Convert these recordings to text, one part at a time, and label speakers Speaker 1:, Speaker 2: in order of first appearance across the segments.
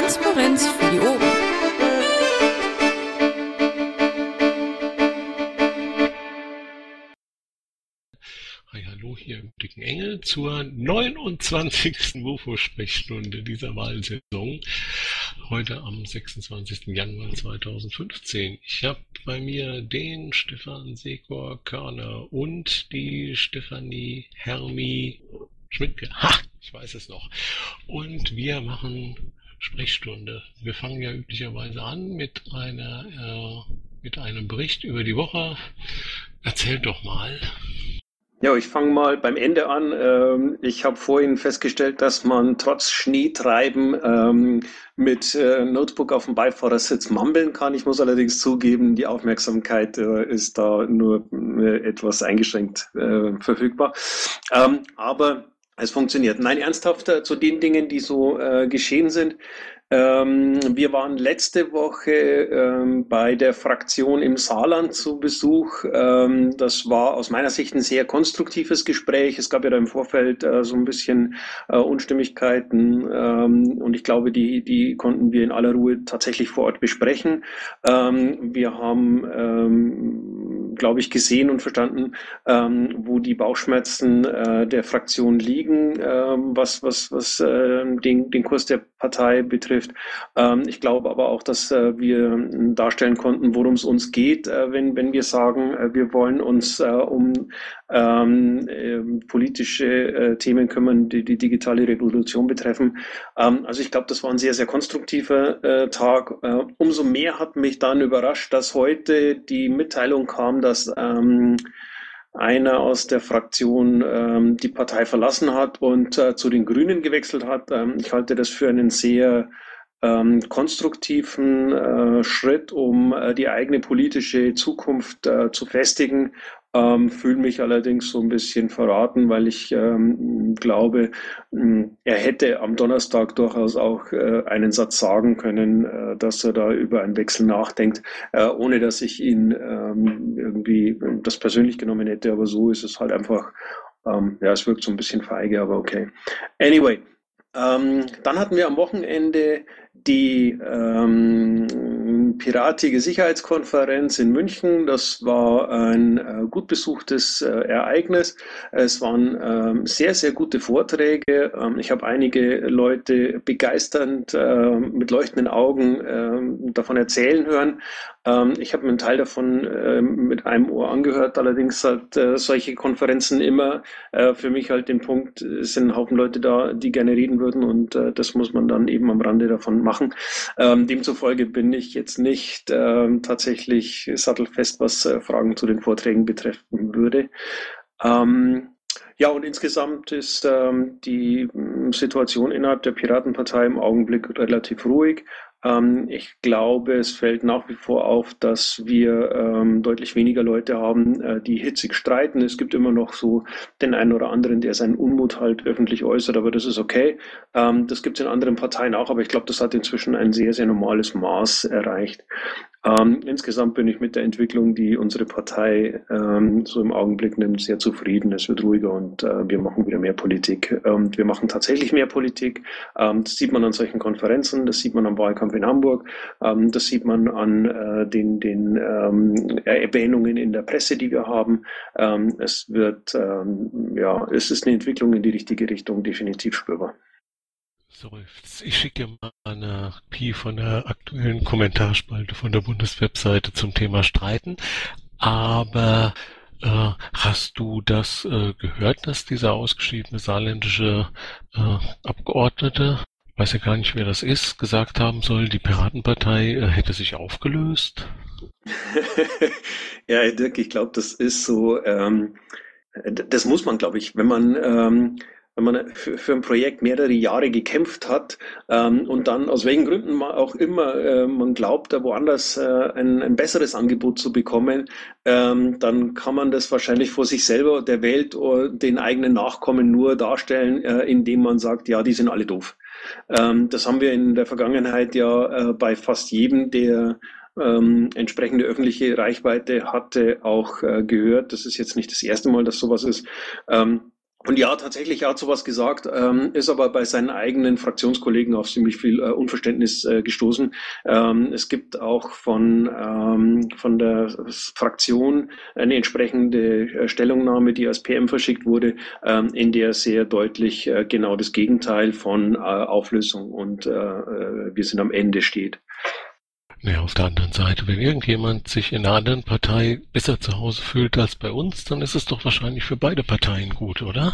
Speaker 1: Transparenz für die Ohren.
Speaker 2: Hallo, hier im Dicken Engel zur 29. WUFO-Sprechstunde dieser Wahlsaison. Heute am 26. Januar 2015. Ich habe bei mir den Stefan Sekor Körner und die Stefanie Hermi Schmidtke. Ha, ich weiß es noch. Und wir machen Sprechstunde. Wir fangen ja üblicherweise an mit einer äh, mit einem Bericht über die Woche. Erzähl doch mal.
Speaker 3: Ja, ich fange mal beim Ende an. Ähm, ich habe vorhin festgestellt, dass man trotz Schneetreiben ähm, mit äh, Notebook auf dem Beifahrersitz mambeln kann. Ich muss allerdings zugeben, die Aufmerksamkeit äh, ist da nur äh, etwas eingeschränkt verfügbar. Ähm, aber es funktioniert. Nein, ernsthaft zu den Dingen, die so geschehen sind. Ähm, wir waren letzte Woche ähm, bei der Fraktion im Saarland zu Besuch. Ähm, das war aus meiner Sicht ein sehr konstruktives Gespräch. Es gab ja da im Vorfeld äh, so ein bisschen äh, Unstimmigkeiten ähm, und ich glaube, die, die konnten wir in aller Ruhe tatsächlich vor Ort besprechen. Ähm, wir haben, ähm, glaube ich, gesehen und verstanden, wo die Bauchschmerzen äh, der Fraktion liegen, was, was, was den, den Kurs der Partei betrifft. Ähm, ich glaube aber auch, dass äh, wir darstellen konnten, worum es uns geht, äh, wenn, wenn wir sagen, äh, wir wollen uns äh, um ähm, äh, politische äh, Themen kümmern, die die digitale Revolution betreffen. Ähm, also ich glaube, das war ein sehr, sehr konstruktiver Tag. umso mehr hat mich dann überrascht, dass heute die Mitteilung kam, dass ähm, einer aus der Fraktion ähm, die Partei verlassen hat und äh, zu den Grünen gewechselt hat. Ähm, ich halte das für einen sehr ähm, konstruktiven äh, Schritt, um äh, die eigene politische Zukunft äh, zu festigen. Ähm, fühle mich allerdings so ein bisschen verraten, weil ich ähm, glaube, ähm, er hätte am Donnerstag durchaus auch äh, einen Satz sagen können, äh, dass er da über einen Wechsel nachdenkt, äh, ohne dass ich ihn ähm, irgendwie das persönlich genommen hätte. Aber so ist es halt einfach, ähm, ja, es wirkt so ein bisschen feige, aber okay. Anyway, ähm, dann hatten wir am Wochenende die ähm, Piratige Sicherheitskonferenz in München. Das war ein äh, gut besuchtes äh, Ereignis. Es waren ähm, sehr, sehr gute Vorträge. Ähm, ich habe einige Leute begeisternd äh, mit leuchtenden Augen ähm, davon erzählen hören. Ähm, ich habe mir einen Teil davon äh, mit einem Ohr angehört. Allerdings hat äh, solche Konferenzen immer äh, für mich halt den Punkt, es sind ein Haufen Leute da, die gerne reden würden und äh, das muss man dann eben am Rande davon machen. Ähm, demzufolge bin ich jetzt nicht ähm, tatsächlich sattelfest, was äh, Fragen zu den Vorträgen betreffen würde. Ähm, ja, und insgesamt ist ähm, die Situation innerhalb der Piratenpartei im Augenblick relativ ruhig. Ähm, ich glaube, es fällt nach wie vor auf, dass wir ähm, deutlich weniger Leute haben, äh, die hitzig streiten. Es gibt immer noch so den einen oder anderen, der seinen Unmut halt öffentlich äußert, aber das ist okay. Ähm, das gibt es in anderen Parteien auch, aber ich glaube, das hat inzwischen ein sehr, sehr normales Maß erreicht. Ähm, insgesamt bin ich mit der Entwicklung, die unsere Partei ähm, so im Augenblick nimmt, sehr zufrieden. Es wird ruhiger und äh, wir machen wieder mehr Politik. Und wir machen tatsächlich mehr Politik. Ähm, das sieht man an solchen Konferenzen, das sieht man am Wahlkampf in Hamburg, ähm, das sieht man an äh, den, den ähm, Erwähnungen in der Presse, die wir haben. Ähm, es wird, ja, es ist eine Entwicklung in die richtige Richtung definitiv spürbar.
Speaker 2: Seufz. Ich schicke dir mal eine Kopie von der aktuellen Kommentarspalte von der Bundeswebseite zum Thema Streiten. Aber äh, hast du das äh, gehört, dass dieser ausgeschiedene saarländische äh, Abgeordnete, weiß ja gar nicht, wer das ist, gesagt haben soll, die Piratenpartei äh, hätte sich aufgelöst?
Speaker 3: ja, Dirk, ich glaube, das ist so, ähm, das muss man, glaube ich, wenn man ähm, wenn man für, für ein Projekt mehrere Jahre gekämpft hat ähm, und dann aus welchen Gründen auch immer äh, man glaubt, woanders äh, ein, ein besseres Angebot zu bekommen, ähm, dann kann man das wahrscheinlich vor sich selber, der Welt oder den eigenen Nachkommen nur darstellen, äh, indem man sagt, ja, die sind alle doof. Ähm, das haben wir in der Vergangenheit ja äh, bei fast jedem, der ähm, entsprechende öffentliche Reichweite hatte, auch äh, gehört. Das ist jetzt nicht das erste Mal, dass sowas ist. Ähm, Und ja, tatsächlich, er hat sowas gesagt, ähm, ist aber bei seinen eigenen Fraktionskollegen auf ziemlich viel äh, Unverständnis äh, gestoßen. Ähm, es gibt auch von, ähm, von der Fraktion eine entsprechende äh, Stellungnahme, die als PM verschickt wurde, ähm, in der sehr deutlich äh, genau das Gegenteil von äh, Auflösung und wir sind am Ende steht.
Speaker 2: Naja, auf der anderen Seite, wenn irgendjemand sich in einer anderen Partei besser zu Hause fühlt als bei uns, dann ist es doch wahrscheinlich für beide Parteien gut, oder?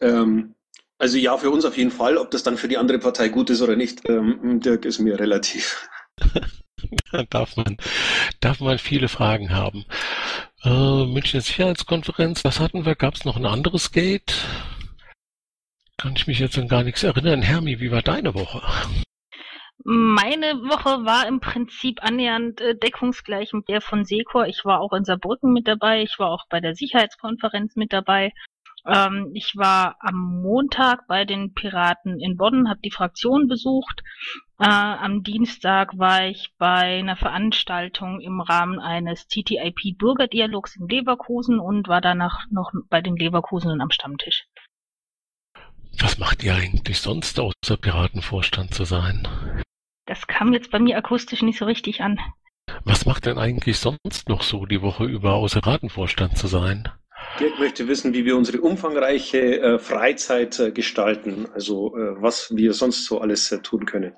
Speaker 3: Ähm, also ja, für uns auf jeden Fall. Ob das dann für die andere Partei gut ist oder nicht, ähm, Dirk, ist mir relativ.
Speaker 2: da darf man, darf man viele Fragen haben. Äh, Münchner Sicherheitskonferenz, was hatten wir? Gab es noch ein anderes Gate? Kann ich mich jetzt an gar nichts erinnern. Hermi, wie war deine Woche?
Speaker 1: Meine Woche war im Prinzip annähernd äh, deckungsgleich mit der von Secor. Ich war auch in Saarbrücken mit dabei. Ich war auch bei der Sicherheitskonferenz mit dabei. Ähm, ich war am Montag bei den Piraten in Bonn, habe die Fraktion besucht. Äh, am Dienstag war ich bei einer Veranstaltung im Rahmen eines TTIP-Bürgerdialogs in Leverkusen und war danach noch bei den Leverkusenern am Stammtisch.
Speaker 2: Was macht ihr eigentlich sonst außer Piratenvorstand zu sein?
Speaker 1: Das kam jetzt bei mir akustisch nicht so richtig an.
Speaker 2: Was macht denn eigentlich sonst noch so die Woche über, außer Ratenvorstand zu sein?
Speaker 3: Dirk möchte wissen, wie wir unsere umfangreiche äh, Freizeit äh, gestalten, also äh, was wir sonst so alles äh, tun können.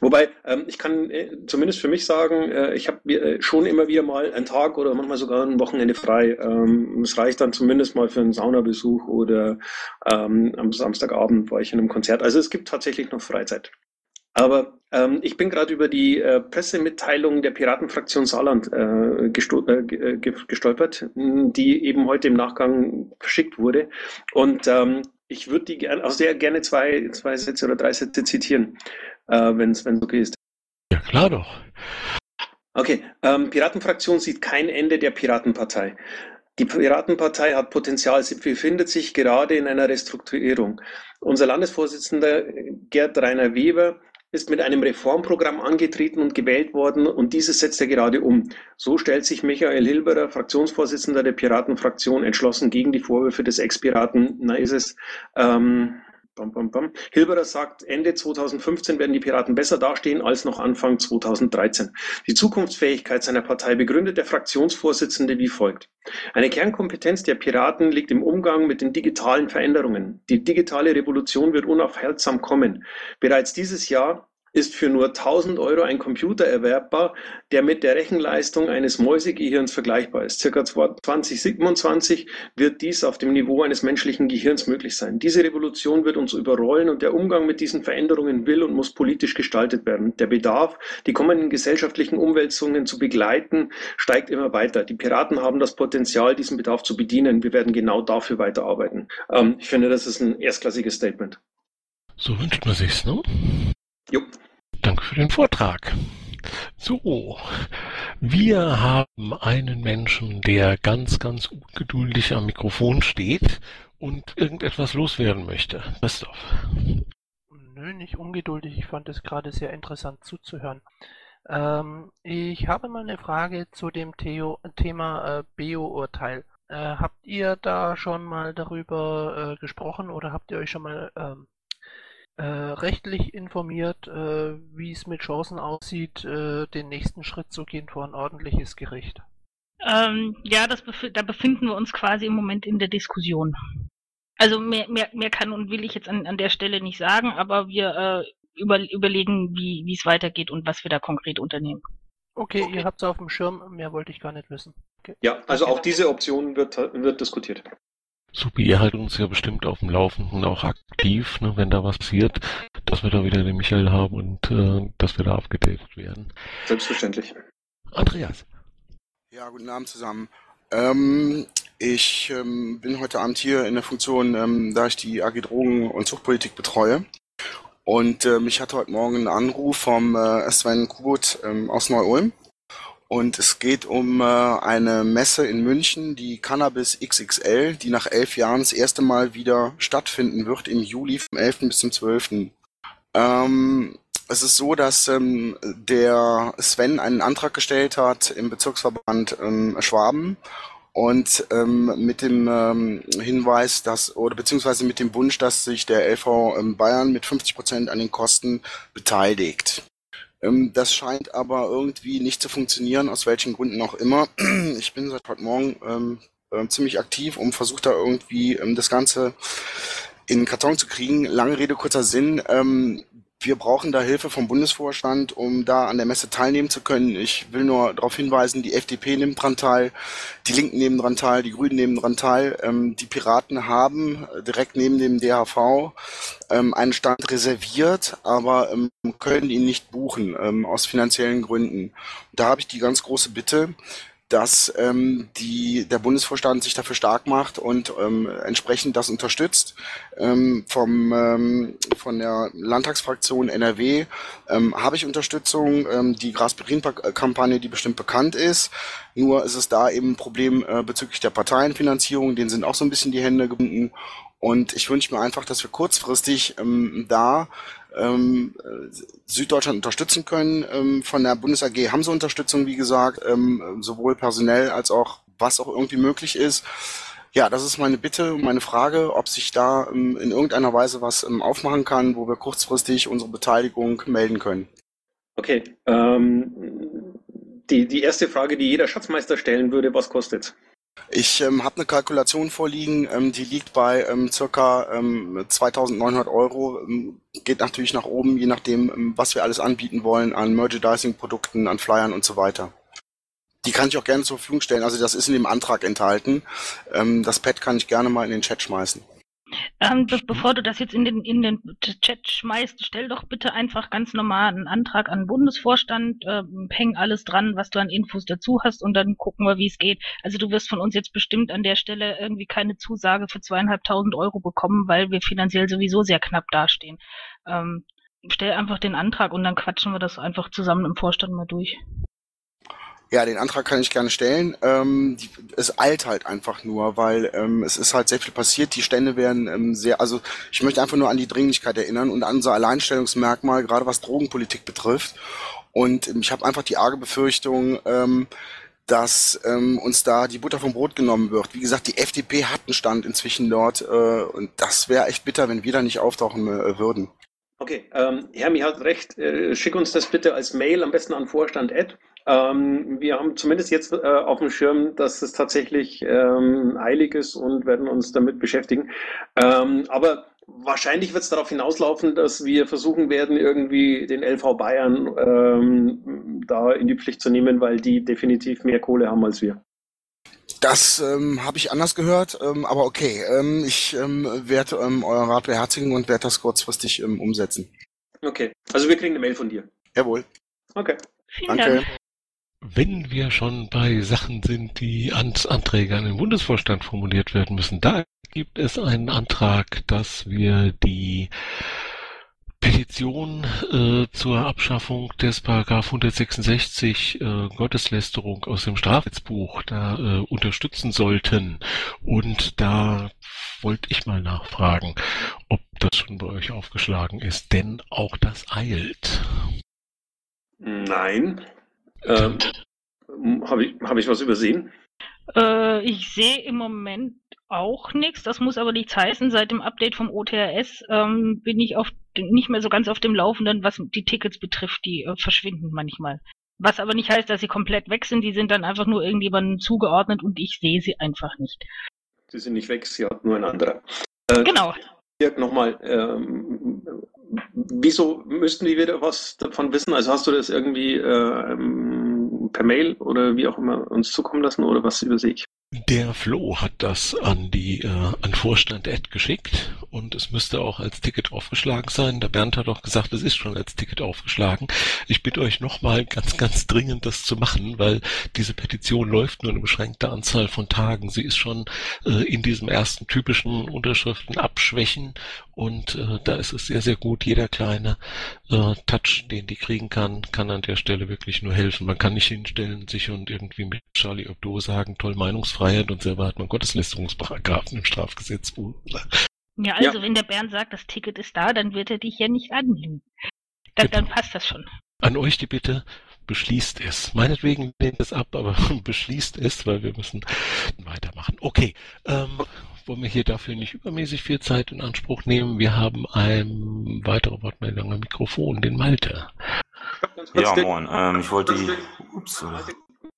Speaker 3: Wobei, ähm, ich kann äh, zumindest für mich sagen, äh, ich habe schon immer wieder mal einen Tag oder manchmal sogar ein Wochenende frei. Ähm, es reicht dann zumindest mal für einen Saunabesuch oder ähm, am Samstagabend war ich in einem Konzert. Also es gibt tatsächlich noch Freizeit. Aber ähm, ich bin gerade über die äh, Pressemitteilung der Piratenfraktion Saarland äh, äh, äh gestolpert, die eben heute im Nachgang verschickt wurde. Und ähm, ich würde die gerne, also sehr gerne zwei, zwei Sätze oder drei Sätze zitieren, äh, wenn es okay ist.
Speaker 2: Ja, klar doch.
Speaker 3: Okay, ähm, Piratenfraktion sieht kein Ende der Piratenpartei. Die Piratenpartei hat Potenzial. Sie befindet sich gerade in einer Restrukturierung. Unser Landesvorsitzender Gerd Rainer Weber ist mit einem Reformprogramm angetreten und gewählt worden und dieses setzt er gerade um. So stellt sich Michael Hilberer, Fraktionsvorsitzender der Piratenfraktion, entschlossen gegen die Vorwürfe des Ex-Piraten, na ist es, ähm, Bam, bam, bam. Hilberer sagt, Ende 2015 werden die Piraten besser dastehen als noch Anfang 2013. Die Zukunftsfähigkeit seiner Partei begründet der Fraktionsvorsitzende wie folgt. Eine Kernkompetenz der Piraten liegt im Umgang mit den digitalen Veränderungen. Die digitale Revolution wird unaufhaltsam kommen. Bereits dieses Jahr ist für nur 1000 Euro ein Computer erwerbbar, der mit der Rechenleistung eines Mäusegehirns vergleichbar ist. Circa 2027 wird dies auf dem Niveau eines menschlichen Gehirns möglich sein. Diese Revolution wird uns überrollen und der Umgang mit diesen Veränderungen will und muss politisch gestaltet werden. Der Bedarf, die kommenden gesellschaftlichen Umwälzungen zu begleiten, steigt immer weiter. Die Piraten haben das Potenzial, diesen Bedarf zu bedienen. Wir werden genau dafür weiterarbeiten. Ähm, ich finde, das ist ein erstklassiges Statement.
Speaker 2: So wünscht man sich's, ne?
Speaker 3: Jo.
Speaker 2: Danke für den Vortrag. So, wir haben einen Menschen, der ganz, ganz ungeduldig am Mikrofon steht und irgendetwas loswerden möchte. Christoph.
Speaker 4: Nö, nicht ungeduldig. Ich fand es gerade sehr interessant zuzuhören. Ähm, ich habe mal eine Frage zu dem Theo Thema äh, Bio-Urteil. Äh, habt ihr da schon mal darüber äh, gesprochen oder habt ihr euch schon mal ähm, äh, rechtlich informiert, äh, wie es mit Chancen aussieht, äh, den nächsten Schritt zu gehen vor ein ordentliches Gericht.
Speaker 1: Ähm, ja, das bef da befinden wir uns quasi im Moment in der Diskussion. Also mehr, mehr, mehr kann und will ich jetzt an, an der Stelle nicht sagen, aber wir äh, über, überlegen, wie es weitergeht und was wir da konkret unternehmen.
Speaker 4: Okay, okay. ihr habt es auf dem Schirm, mehr wollte ich gar nicht wissen. Okay.
Speaker 3: Ja, also auch diese Option wird, wird diskutiert.
Speaker 2: Supi, ihr haltet uns ja bestimmt auf dem Laufenden auch aktiv, ne, wenn da was passiert, dass wir da wieder den Michael haben und äh, dass wir da abgedatet werden.
Speaker 3: Selbstverständlich.
Speaker 2: Andreas.
Speaker 5: Ja, guten Abend zusammen. Ähm, ich ähm, bin heute Abend hier in der Funktion, ähm, da ich die AG Drogen- und Zuchtpolitik betreue. Und ähm, ich hatte heute Morgen einen Anruf vom äh, Sven Kubut ähm, aus Neu-Ulm. Und es geht um äh, eine Messe in München, die Cannabis XXL, die nach elf Jahren das erste Mal wieder stattfinden wird im Juli vom 11. bis zum 12. Ähm, es ist so, dass ähm, der Sven einen Antrag gestellt hat im Bezirksverband ähm, Schwaben und ähm, mit dem ähm, Hinweis, dass oder beziehungsweise mit dem Wunsch, dass sich der LV ähm, Bayern mit 50 Prozent an den Kosten beteiligt. Ähm, das scheint aber irgendwie nicht zu funktionieren, aus welchen Gründen auch immer. Ich bin seit heute Morgen ähm, äh, ziemlich aktiv und versuche da irgendwie ähm, das Ganze in den Karton zu kriegen. Lange Rede, kurzer Sinn. Ähm, wir brauchen da Hilfe vom Bundesvorstand, um da an der Messe teilnehmen zu können. Ich will nur darauf hinweisen, die FDP nimmt dran teil, die Linken nehmen dran teil, die Grünen nehmen dran teil. Ähm, die Piraten haben direkt neben dem DHV ähm, einen Stand reserviert, aber ähm, können ihn nicht buchen ähm, aus finanziellen Gründen. Da habe ich die ganz große Bitte, dass ähm, die, der Bundesvorstand sich dafür stark macht und ähm, entsprechend das unterstützt. Ähm, vom, ähm, von der Landtagsfraktion NRW ähm, habe ich Unterstützung, ähm, die Gras-Berlin-Kampagne, die bestimmt bekannt ist. Nur ist es da eben ein Problem äh, bezüglich der Parteienfinanzierung, denen sind auch so ein bisschen die Hände gebunden. Und ich wünsche mir einfach, dass wir kurzfristig ähm, da ähm, Süddeutschland unterstützen können. Ähm, von der Bundes AG haben sie Unterstützung, wie gesagt, ähm, sowohl personell als auch was auch irgendwie möglich ist. Ja, das ist meine Bitte, meine Frage, ob sich da ähm, in irgendeiner Weise was ähm, aufmachen kann, wo wir kurzfristig unsere Beteiligung melden können.
Speaker 3: Okay, ähm, die, die erste Frage, die jeder Schatzmeister stellen würde, was kostet
Speaker 5: ich ähm, habe eine Kalkulation vorliegen, ähm, die liegt bei ähm, circa ähm, 2.900 Euro. Ähm, geht natürlich nach oben, je nachdem, ähm, was wir alles anbieten wollen an Merchandising-Produkten, an Flyern und so weiter. Die kann ich auch gerne zur Verfügung stellen. Also das ist in dem Antrag enthalten. Ähm, das Pad kann ich gerne mal in den Chat schmeißen.
Speaker 1: Ähm, be bevor du das jetzt in den, in den Chat schmeißt, stell doch bitte einfach ganz normal einen Antrag an den Bundesvorstand, äh, häng alles dran, was du an Infos dazu hast und dann gucken wir, wie es geht. Also du wirst von uns jetzt bestimmt an der Stelle irgendwie keine Zusage für zweieinhalbtausend Euro bekommen, weil wir finanziell sowieso sehr knapp dastehen. Ähm, stell einfach den Antrag und dann quatschen wir das einfach zusammen im Vorstand mal durch.
Speaker 5: Ja, den Antrag kann ich gerne stellen. Ähm, die, es eilt halt einfach nur, weil ähm, es ist halt sehr viel passiert. Die Stände werden ähm, sehr, also ich möchte einfach nur an die Dringlichkeit erinnern und an unser Alleinstellungsmerkmal, gerade was Drogenpolitik betrifft. Und ähm, ich habe einfach die arge Befürchtung, ähm, dass ähm, uns da die Butter vom Brot genommen wird. Wie gesagt, die FDP hat einen Stand inzwischen dort äh, und das wäre echt bitter, wenn wir da nicht auftauchen äh, würden.
Speaker 3: Okay, ähm, Hermi hat recht. Äh, schick uns das bitte als Mail, am besten an Vorstand. Ad. Ähm, wir haben zumindest jetzt äh, auf dem Schirm, dass es tatsächlich ähm, eilig ist und werden uns damit beschäftigen. Ähm, aber wahrscheinlich wird es darauf hinauslaufen, dass wir versuchen werden, irgendwie den LV Bayern ähm, da in die Pflicht zu nehmen, weil die definitiv mehr Kohle haben als wir.
Speaker 5: Das ähm, habe ich anders gehört, ähm, aber okay. Ähm, ich ähm, werde ähm, euren Rat beherzigen und werde das kurzfristig ähm, umsetzen.
Speaker 3: Okay, also wir kriegen eine Mail von dir.
Speaker 5: Jawohl.
Speaker 3: Okay.
Speaker 1: Vielen Danke. Dank.
Speaker 2: Wenn wir schon bei Sachen sind, die ans Anträge an den Bundesvorstand formuliert werden müssen, da gibt es einen Antrag, dass wir die Petition äh, zur Abschaffung des Paragraph 166 äh, Gotteslästerung aus dem Strafgesetzbuch da äh, unterstützen sollten. Und da wollte ich mal nachfragen, ob das schon bei euch aufgeschlagen ist, denn auch das eilt.
Speaker 3: Nein, ähm, Habe ich, hab ich was übersehen?
Speaker 1: Äh, ich sehe im Moment auch nichts. Das muss aber nichts heißen. Seit dem Update vom OTRS ähm, bin ich auf, nicht mehr so ganz auf dem Laufenden, was die Tickets betrifft. Die äh, verschwinden manchmal. Was aber nicht heißt, dass sie komplett weg sind. Die sind dann einfach nur irgendjemandem zugeordnet und ich sehe sie einfach nicht.
Speaker 3: Sie sind nicht weg, sie hat nur ein anderer.
Speaker 1: Äh, genau.
Speaker 3: Dirk, nochmal, ähm, wieso müssten die wieder was davon wissen? Also hast du das irgendwie ähm, per Mail oder wie auch immer uns zukommen lassen oder was übersehe ich?
Speaker 2: Der Flo hat das an die äh, an Vorstand Ad geschickt und es müsste auch als Ticket aufgeschlagen sein. Der Bernd hat auch gesagt, es ist schon als Ticket aufgeschlagen. Ich bitte euch nochmal ganz, ganz dringend, das zu machen, weil diese Petition läuft nur eine beschränkte Anzahl von Tagen. Sie ist schon äh, in diesem ersten typischen Unterschriften abschwächen und äh, da ist es sehr, sehr gut. Jeder kleine äh, Touch, den die kriegen kann, kann an der Stelle wirklich nur helfen. Man kann nicht hinstellen, sich und irgendwie mit Charlie Hebdo sagen, toll Meinungsfreiheit Freiheit und selber hat man Gotteslästerungsparagraphen im Strafgesetzbuch.
Speaker 1: Ja, also ja. wenn der Bernd sagt, das Ticket ist da, dann wird er dich ja nicht anlügen. Dann, dann passt das schon.
Speaker 2: An euch die Bitte, beschließt es. Meinetwegen lehnt es ab, aber beschließt es, weil wir müssen weitermachen. Okay, ähm, wollen wir hier dafür nicht übermäßig viel Zeit in Anspruch nehmen. Wir haben ein weitere Wortmeldung am Mikrofon, den Malte.
Speaker 6: Ja, moin. Ähm, ich wollte die. Ups.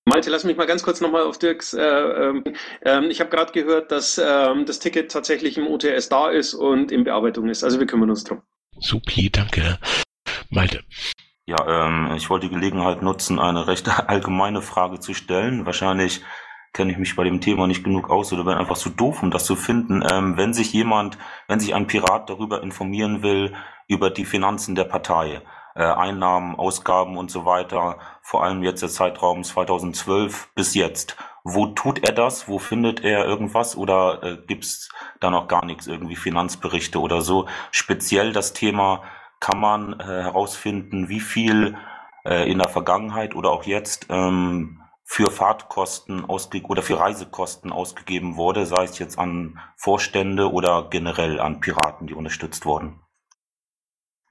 Speaker 3: Malte, lass mich mal ganz kurz nochmal auf Dirks. Äh, ähm, ähm ich habe gerade gehört, dass ähm, das Ticket tatsächlich im OTS da ist und in Bearbeitung ist. Also wir kümmern uns drum.
Speaker 2: Supi, danke. Malte.
Speaker 6: Ja, ähm, ich wollte die Gelegenheit nutzen, eine recht allgemeine Frage zu stellen. Wahrscheinlich kenne ich mich bei dem Thema nicht genug aus oder bin einfach zu doof, um das zu finden. Ähm, wenn sich jemand, wenn sich ein Pirat darüber informieren will, über die Finanzen der Partei, Einnahmen, Ausgaben und so weiter, vor allem jetzt der Zeitraum 2012 bis jetzt. Wo tut er das? Wo findet er irgendwas? Oder äh, gibt's da noch gar nichts, irgendwie Finanzberichte oder so? Speziell das Thema, kann man äh, herausfinden, wie viel äh, in der Vergangenheit oder auch jetzt ähm, für Fahrtkosten ausge oder für Reisekosten ausgegeben wurde, sei es jetzt an Vorstände oder generell an Piraten, die unterstützt wurden.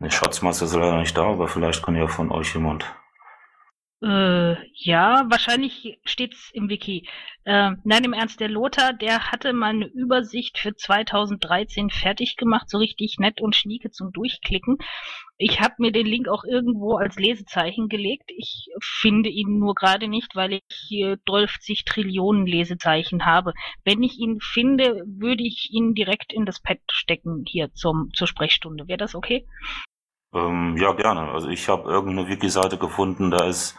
Speaker 6: Der Schatzmeister ist leider nicht da, aber vielleicht kann ja von euch jemand.
Speaker 1: Äh, ja, wahrscheinlich steht's im Wiki. Äh, nein, im Ernst, der Lothar, der hatte mal eine Übersicht für 2013 fertig gemacht, so richtig nett und schnieke zum Durchklicken. Ich habe mir den Link auch irgendwo als Lesezeichen gelegt. Ich finde ihn nur gerade nicht, weil ich hier 12 Trillionen Lesezeichen habe. Wenn ich ihn finde, würde ich ihn direkt in das Pad stecken hier zum, zur Sprechstunde. Wäre das okay?
Speaker 6: Ähm, ja, gerne. Also ich habe irgendeine Wiki-Seite gefunden, da ist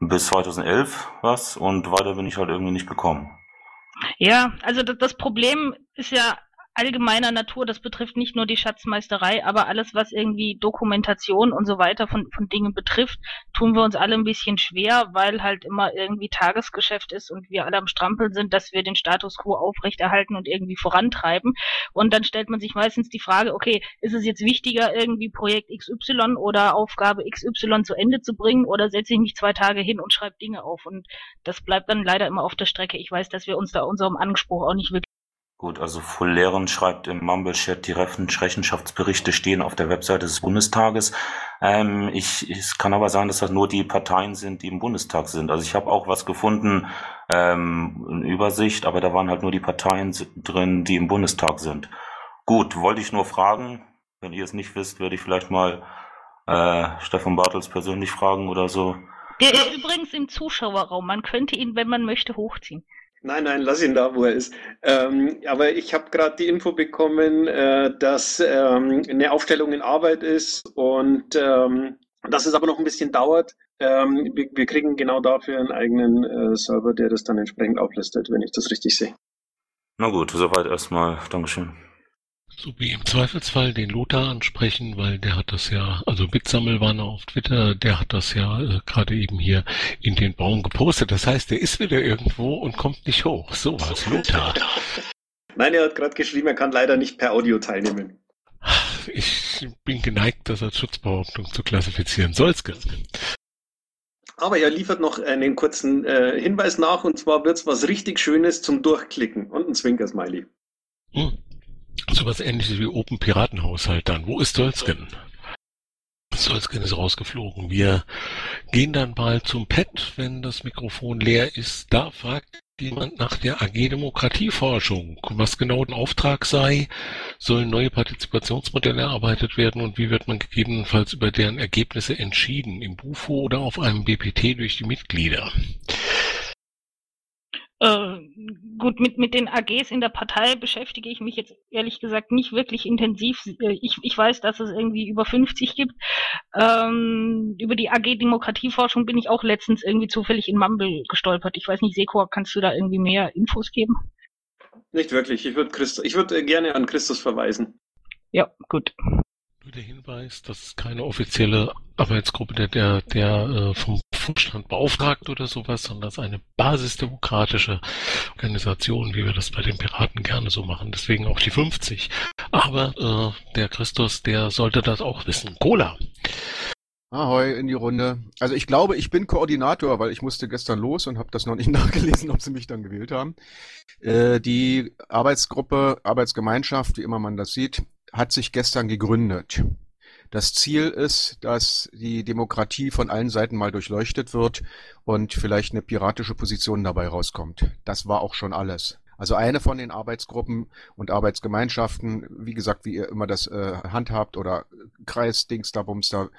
Speaker 6: bis 2011 was und weiter bin ich halt irgendwie nicht gekommen.
Speaker 1: Ja, also das Problem ist ja allgemeiner Natur. Das betrifft nicht nur die Schatzmeisterei, aber alles, was irgendwie Dokumentation und so weiter von, von Dingen betrifft, tun wir uns alle ein bisschen schwer, weil halt immer irgendwie Tagesgeschäft ist und wir alle am Strampeln sind, dass wir den Status quo aufrechterhalten und irgendwie vorantreiben. Und dann stellt man sich meistens die Frage, okay, ist es jetzt wichtiger, irgendwie Projekt XY oder Aufgabe XY zu Ende zu bringen oder setze ich mich zwei Tage hin und schreibe Dinge auf? Und das bleibt dann leider immer auf der Strecke. Ich weiß, dass wir uns da unserem Anspruch auch nicht wirklich
Speaker 6: Gut, also Full Lehren schreibt im Mumble-Chat, die Rechenschaftsberichte stehen auf der Webseite des Bundestages. Ähm, ich, es kann aber sein, dass das nur die Parteien sind, die im Bundestag sind. Also ich habe auch was gefunden, ähm, eine Übersicht, aber da waren halt nur die Parteien drin, die im Bundestag sind. Gut, wollte ich nur fragen. Wenn ihr es nicht wisst, werde ich vielleicht mal äh, Stefan Bartels persönlich fragen oder so.
Speaker 1: Der ist übrigens im Zuschauerraum. Man könnte ihn, wenn man möchte, hochziehen.
Speaker 3: Nein, nein, lass ihn da, wo er ist. Ähm, aber ich habe gerade die Info bekommen, äh, dass ähm, eine Aufstellung in Arbeit ist und ähm, dass es aber noch ein bisschen dauert. Ähm, wir, wir, kriegen genau dafür einen eigenen äh, Server, der das dann entsprechend auflistet, wenn ich das richtig sehe.
Speaker 6: Na gut, soweit erstmal. Dankeschön.
Speaker 2: So wie im Zweifelsfall den Lothar ansprechen, weil der hat das ja, also Bitsammelwanne auf Twitter, der hat das ja äh, gerade eben hier in den Baum gepostet. Das heißt, der ist wieder irgendwo und kommt nicht hoch. So was, Lothar.
Speaker 3: Nein, er hat gerade geschrieben, er kann leider nicht per Audio teilnehmen.
Speaker 2: Ich bin geneigt, das als Schutzbehauptung zu klassifizieren. Soll's
Speaker 3: aber er liefert noch einen kurzen äh, Hinweis nach, und zwar wird's was richtig Schönes zum Durchklicken und ein Zwinker-Smiley.
Speaker 2: Hm. Sowas ähnliches wie Open Piratenhaushalt dann. Wo ist Solsken? Solsken ist rausgeflogen. Wir gehen dann mal zum Pad, wenn das Mikrofon leer ist. Da fragt jemand nach der AG Demokratieforschung, was genau ein Auftrag sei, sollen neue Partizipationsmodelle erarbeitet werden und wie wird man gegebenenfalls über deren Ergebnisse entschieden, im BUFO oder auf einem BPT durch die Mitglieder.
Speaker 1: Äh, gut, mit, mit den AGs in der Partei beschäftige ich mich jetzt ehrlich gesagt nicht wirklich intensiv. Äh, ich, ich weiß, dass es irgendwie über 50 gibt. Ähm, über die AG Demokratieforschung bin ich auch letztens irgendwie zufällig in Mumble gestolpert. Ich weiß nicht, Seko, kannst du da irgendwie mehr Infos geben?
Speaker 3: Nicht wirklich. Ich würde Christ ich würde gerne an Christus verweisen.
Speaker 1: Ja, gut.
Speaker 2: Nur der Hinweis, dass es keine offizielle Arbeitsgruppe der, der, der äh, vom Vorstand beauftragt oder sowas, sondern es ist eine basisdemokratische Organisation, wie wir das bei den Piraten gerne so machen. Deswegen auch die 50. Aber äh, der Christus, der sollte das auch wissen. Cola.
Speaker 7: Ahoi in die Runde. Also ich glaube, ich bin Koordinator, weil ich musste gestern los und habe das noch nicht nachgelesen, ob sie mich dann gewählt haben. Äh, die Arbeitsgruppe, Arbeitsgemeinschaft, wie immer man das sieht, hat sich gestern gegründet. Das Ziel ist, dass die Demokratie von allen Seiten mal durchleuchtet wird und vielleicht eine piratische Position dabei rauskommt. Das war auch schon alles. Also eine von den Arbeitsgruppen und Arbeitsgemeinschaften, wie gesagt, wie ihr immer das äh, handhabt oder Kreis, Dings, da, Bums, da,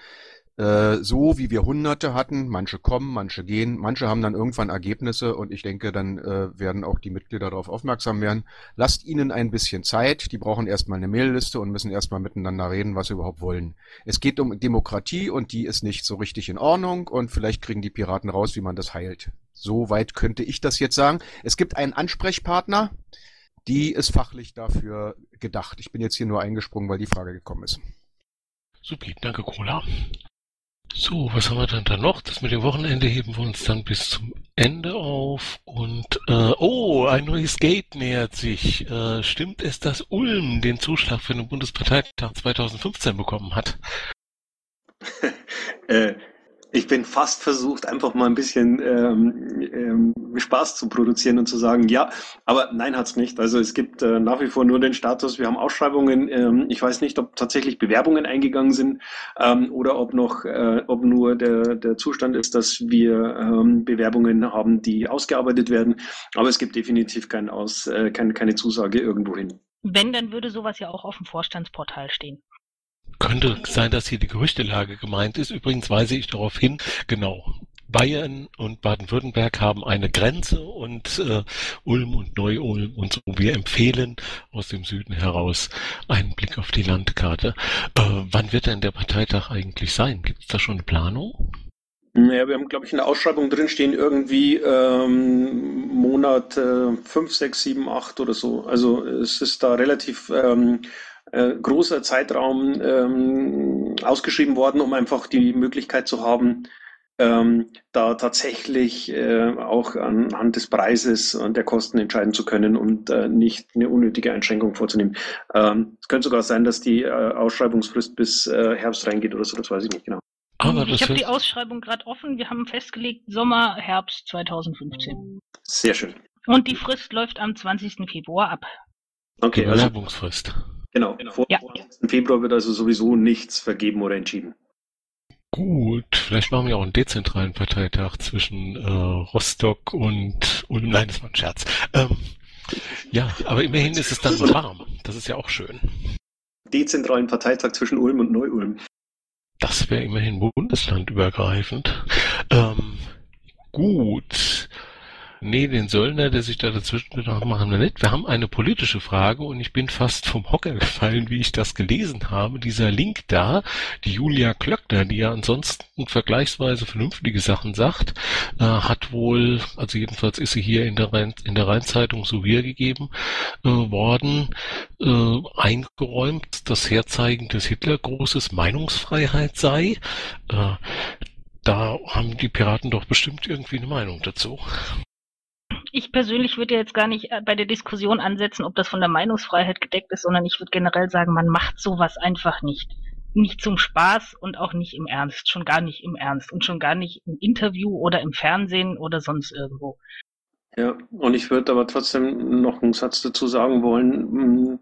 Speaker 7: äh, so wie wir Hunderte hatten, manche kommen, manche gehen, manche haben dann irgendwann Ergebnisse und ich denke, dann äh, werden auch die Mitglieder darauf aufmerksam werden. Lasst ihnen ein bisschen Zeit, die brauchen erstmal eine Mailliste und müssen erstmal miteinander reden, was sie überhaupt wollen. Es geht um Demokratie und die ist nicht so richtig in Ordnung und vielleicht kriegen die Piraten raus, wie man das heilt. So weit könnte ich das jetzt sagen. Es gibt einen Ansprechpartner, die ist fachlich dafür gedacht. Ich bin jetzt hier nur eingesprungen, weil die Frage gekommen ist.
Speaker 2: Supi, danke Cola. So, was haben wir dann da noch? Das mit dem Wochenende heben wir uns dann bis zum Ende auf. Und, äh, oh, ein neues Gate nähert sich. Äh, stimmt es, dass Ulm den Zuschlag für den Bundesparteitag 2015 bekommen hat?
Speaker 3: äh, ich bin fast versucht, einfach mal ein bisschen ähm, ähm, Spaß zu produzieren und zu sagen, ja, aber nein, hat's nicht. Also es gibt äh, nach wie vor nur den Status, wir haben Ausschreibungen. Ähm, ich weiß nicht, ob tatsächlich Bewerbungen eingegangen sind ähm, oder ob noch, äh, ob nur der, der Zustand ist, dass wir ähm, Bewerbungen haben, die ausgearbeitet werden. Aber es gibt definitiv kein Aus, äh, kein, keine Zusage irgendwohin.
Speaker 1: Wenn, dann würde sowas ja auch auf dem Vorstandsportal stehen.
Speaker 2: Könnte sein, dass hier die Gerüchtelage gemeint ist. Übrigens weise ich darauf hin, genau. Bayern und Baden-Württemberg haben eine Grenze und äh, Ulm und Neu-Ulm und so. Wir empfehlen aus dem Süden heraus einen Blick auf die Landkarte. Äh, wann wird denn der Parteitag eigentlich sein? Gibt es da schon eine Planung?
Speaker 3: Naja, wir haben, glaube ich, in der Ausschreibung drinstehen irgendwie ähm, Monat äh, 5, 6, 7, 8 oder so. Also es ist da relativ ähm, äh, großer Zeitraum ähm, ausgeschrieben worden, um einfach die Möglichkeit zu haben, ähm, da tatsächlich äh, auch anhand des Preises und der Kosten entscheiden zu können und äh, nicht eine unnötige Einschränkung vorzunehmen. Ähm, es könnte sogar sein, dass die äh, Ausschreibungsfrist bis äh, Herbst reingeht oder so, das weiß ich nicht genau.
Speaker 1: Aber ich habe die Ausschreibung gerade offen. Wir haben festgelegt Sommer, Herbst 2015.
Speaker 3: Sehr schön.
Speaker 1: Und die Frist läuft am 20. Februar ab.
Speaker 2: Okay, also.
Speaker 3: Genau. genau. Vor, ja. Februar wird also sowieso nichts vergeben oder entschieden.
Speaker 2: Gut, vielleicht machen wir auch einen dezentralen Parteitag zwischen äh, Rostock und Ulm. Nein, das war ein Scherz. Ähm, ja, aber immerhin ist es dann warm. Das ist ja auch schön.
Speaker 3: Dezentralen Parteitag zwischen Ulm und Neu-Ulm.
Speaker 2: Das wäre immerhin bundeslandübergreifend. Ähm, gut. Nee, den Söllner, der sich da dazwischen gedacht machen wir nicht. Wir haben eine politische Frage und ich bin fast vom Hocker gefallen, wie ich das gelesen habe. Dieser Link da, die Julia Klöckner, die ja ansonsten vergleichsweise vernünftige Sachen sagt, äh, hat wohl, also jedenfalls ist sie hier in der, Rhein, in der Rheinzeitung so wiedergegeben äh, worden, äh, eingeräumt, dass Herzeigen des Hitler großes Meinungsfreiheit sei. Äh, da haben die Piraten doch bestimmt irgendwie eine Meinung dazu
Speaker 1: ich persönlich würde jetzt gar nicht äh, bei der Diskussion ansetzen, ob das von der Meinungsfreiheit gedeckt ist, sondern ich würde generell sagen, man macht sowas einfach nicht. Nicht zum Spaß und auch nicht im Ernst. Schon gar nicht im Ernst und schon gar nicht im Interview oder im Fernsehen oder sonst irgendwo.
Speaker 3: Ja, und ich würde aber trotzdem noch einen Satz dazu sagen wollen.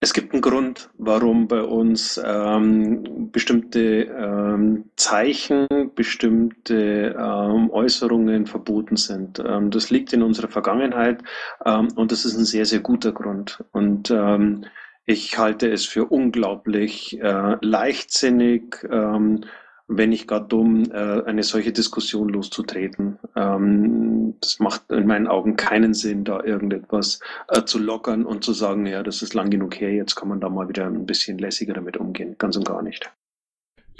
Speaker 3: Es gibt einen Grund, warum bei uns ähm, bestimmte ähm, Zeichen, bestimmte ähm, Äußerungen verboten sind. Ähm, das liegt in unserer Vergangenheit ähm, und das ist ein sehr, sehr guter Grund. Und ähm, ich halte es für unglaublich äh, leichtsinnig, ähm, wenn nicht gar dumm, äh, eine solche Diskussion loszutreten. Ähm, das macht in meinen Augen keinen Sinn, da irgendetwas äh, zu lockern und zu sagen, ja, das ist lang genug her, jetzt kann man da mal wieder ein bisschen lässiger damit umgehen. Ganz und gar nicht.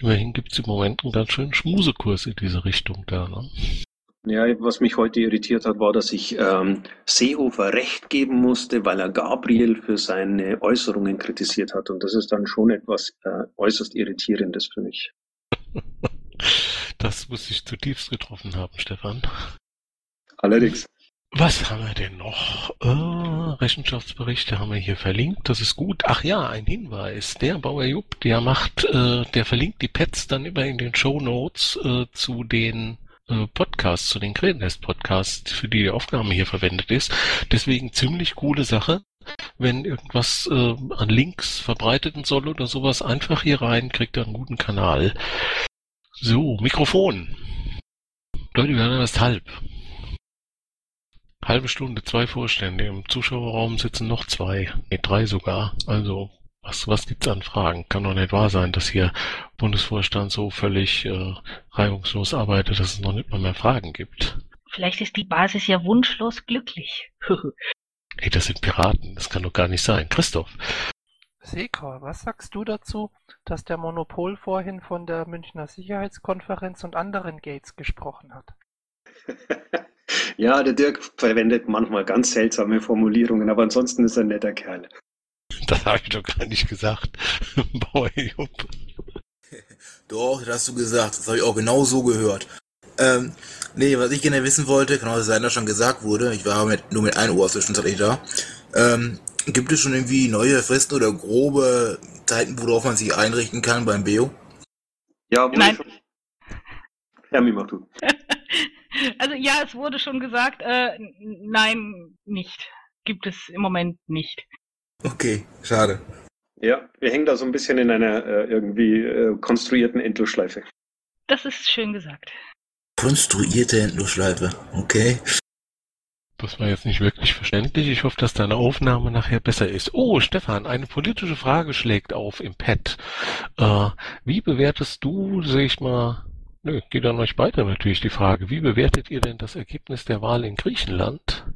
Speaker 2: Immerhin gibt es im Moment einen ganz schönen Schmusekurs in diese Richtung da, ne?
Speaker 3: Ja, was mich heute irritiert hat, war, dass ich ähm, Seehofer recht geben musste, weil er Gabriel für seine Äußerungen kritisiert hat. Und das ist dann schon etwas äh, äußerst Irritierendes für mich.
Speaker 2: Das muss ich zutiefst getroffen haben, Stefan.
Speaker 3: Allerdings.
Speaker 2: Was haben wir denn noch? Äh, Rechenschaftsberichte haben wir hier verlinkt. Das ist gut. Ach ja, ein Hinweis. Der Bauer Jupp, der macht, äh, der verlinkt die Pads dann immer in den Show Notes äh, zu den äh, Podcasts, zu den Krednest Podcasts, für die die Aufnahme hier verwendet ist. Deswegen ziemlich coole Sache. Wenn irgendwas äh, an Links verbreitet soll oder sowas, einfach hier rein, kriegt er einen guten Kanal. So, Mikrofon. Leute, wir haben erst halb. Halbe Stunde, zwei Vorstände. Im Zuschauerraum sitzen noch zwei. Nee, drei sogar. Also, was, was gibt's an Fragen? Kann doch nicht wahr sein, dass hier Bundesvorstand so völlig äh, reibungslos arbeitet, dass es noch nicht mal mehr Fragen gibt.
Speaker 1: Vielleicht ist die Basis ja wunschlos glücklich.
Speaker 2: Ey, das sind Piraten. Das kann doch gar nicht sein. Christoph.
Speaker 4: Sekor, was sagst du dazu, dass der Monopol vorhin von der Münchner Sicherheitskonferenz und anderen Gates gesprochen hat?
Speaker 3: ja, der Dirk verwendet manchmal ganz seltsame Formulierungen, aber ansonsten ist er ein netter Kerl.
Speaker 2: Das habe ich doch gar nicht gesagt. Boy,
Speaker 8: Doch, das hast du gesagt. Das habe ich auch genau so gehört. Ähm, nee, was ich gerne wissen wollte, kann auch sein, dass schon gesagt wurde, ich war mit, nur mit einem Ohr zwischenzeitlich da, ähm, gibt es schon irgendwie neue Fristen oder grobe Zeiten, worauf man sich einrichten kann beim Beo?
Speaker 3: Ja,
Speaker 1: Nein.
Speaker 3: schon. Ja, mach du.
Speaker 1: Also ja, es wurde schon gesagt, äh, nein, nicht. Gibt es im Moment nicht.
Speaker 8: Okay, schade.
Speaker 3: Ja, wir hängen da so ein bisschen in einer äh, irgendwie äh, konstruierten Endlosschleife.
Speaker 1: Das ist schön gesagt.
Speaker 8: Konstruierte Endlosschleife. Okay.
Speaker 2: Das war jetzt nicht wirklich verständlich. Ich hoffe, dass deine Aufnahme nachher besser ist. Oh, Stefan, eine politische Frage schlägt auf im Pad. Äh, wie bewertest du, sehe ich mal, nö, geht an euch beide natürlich die Frage, wie bewertet ihr denn das Ergebnis der Wahl in Griechenland?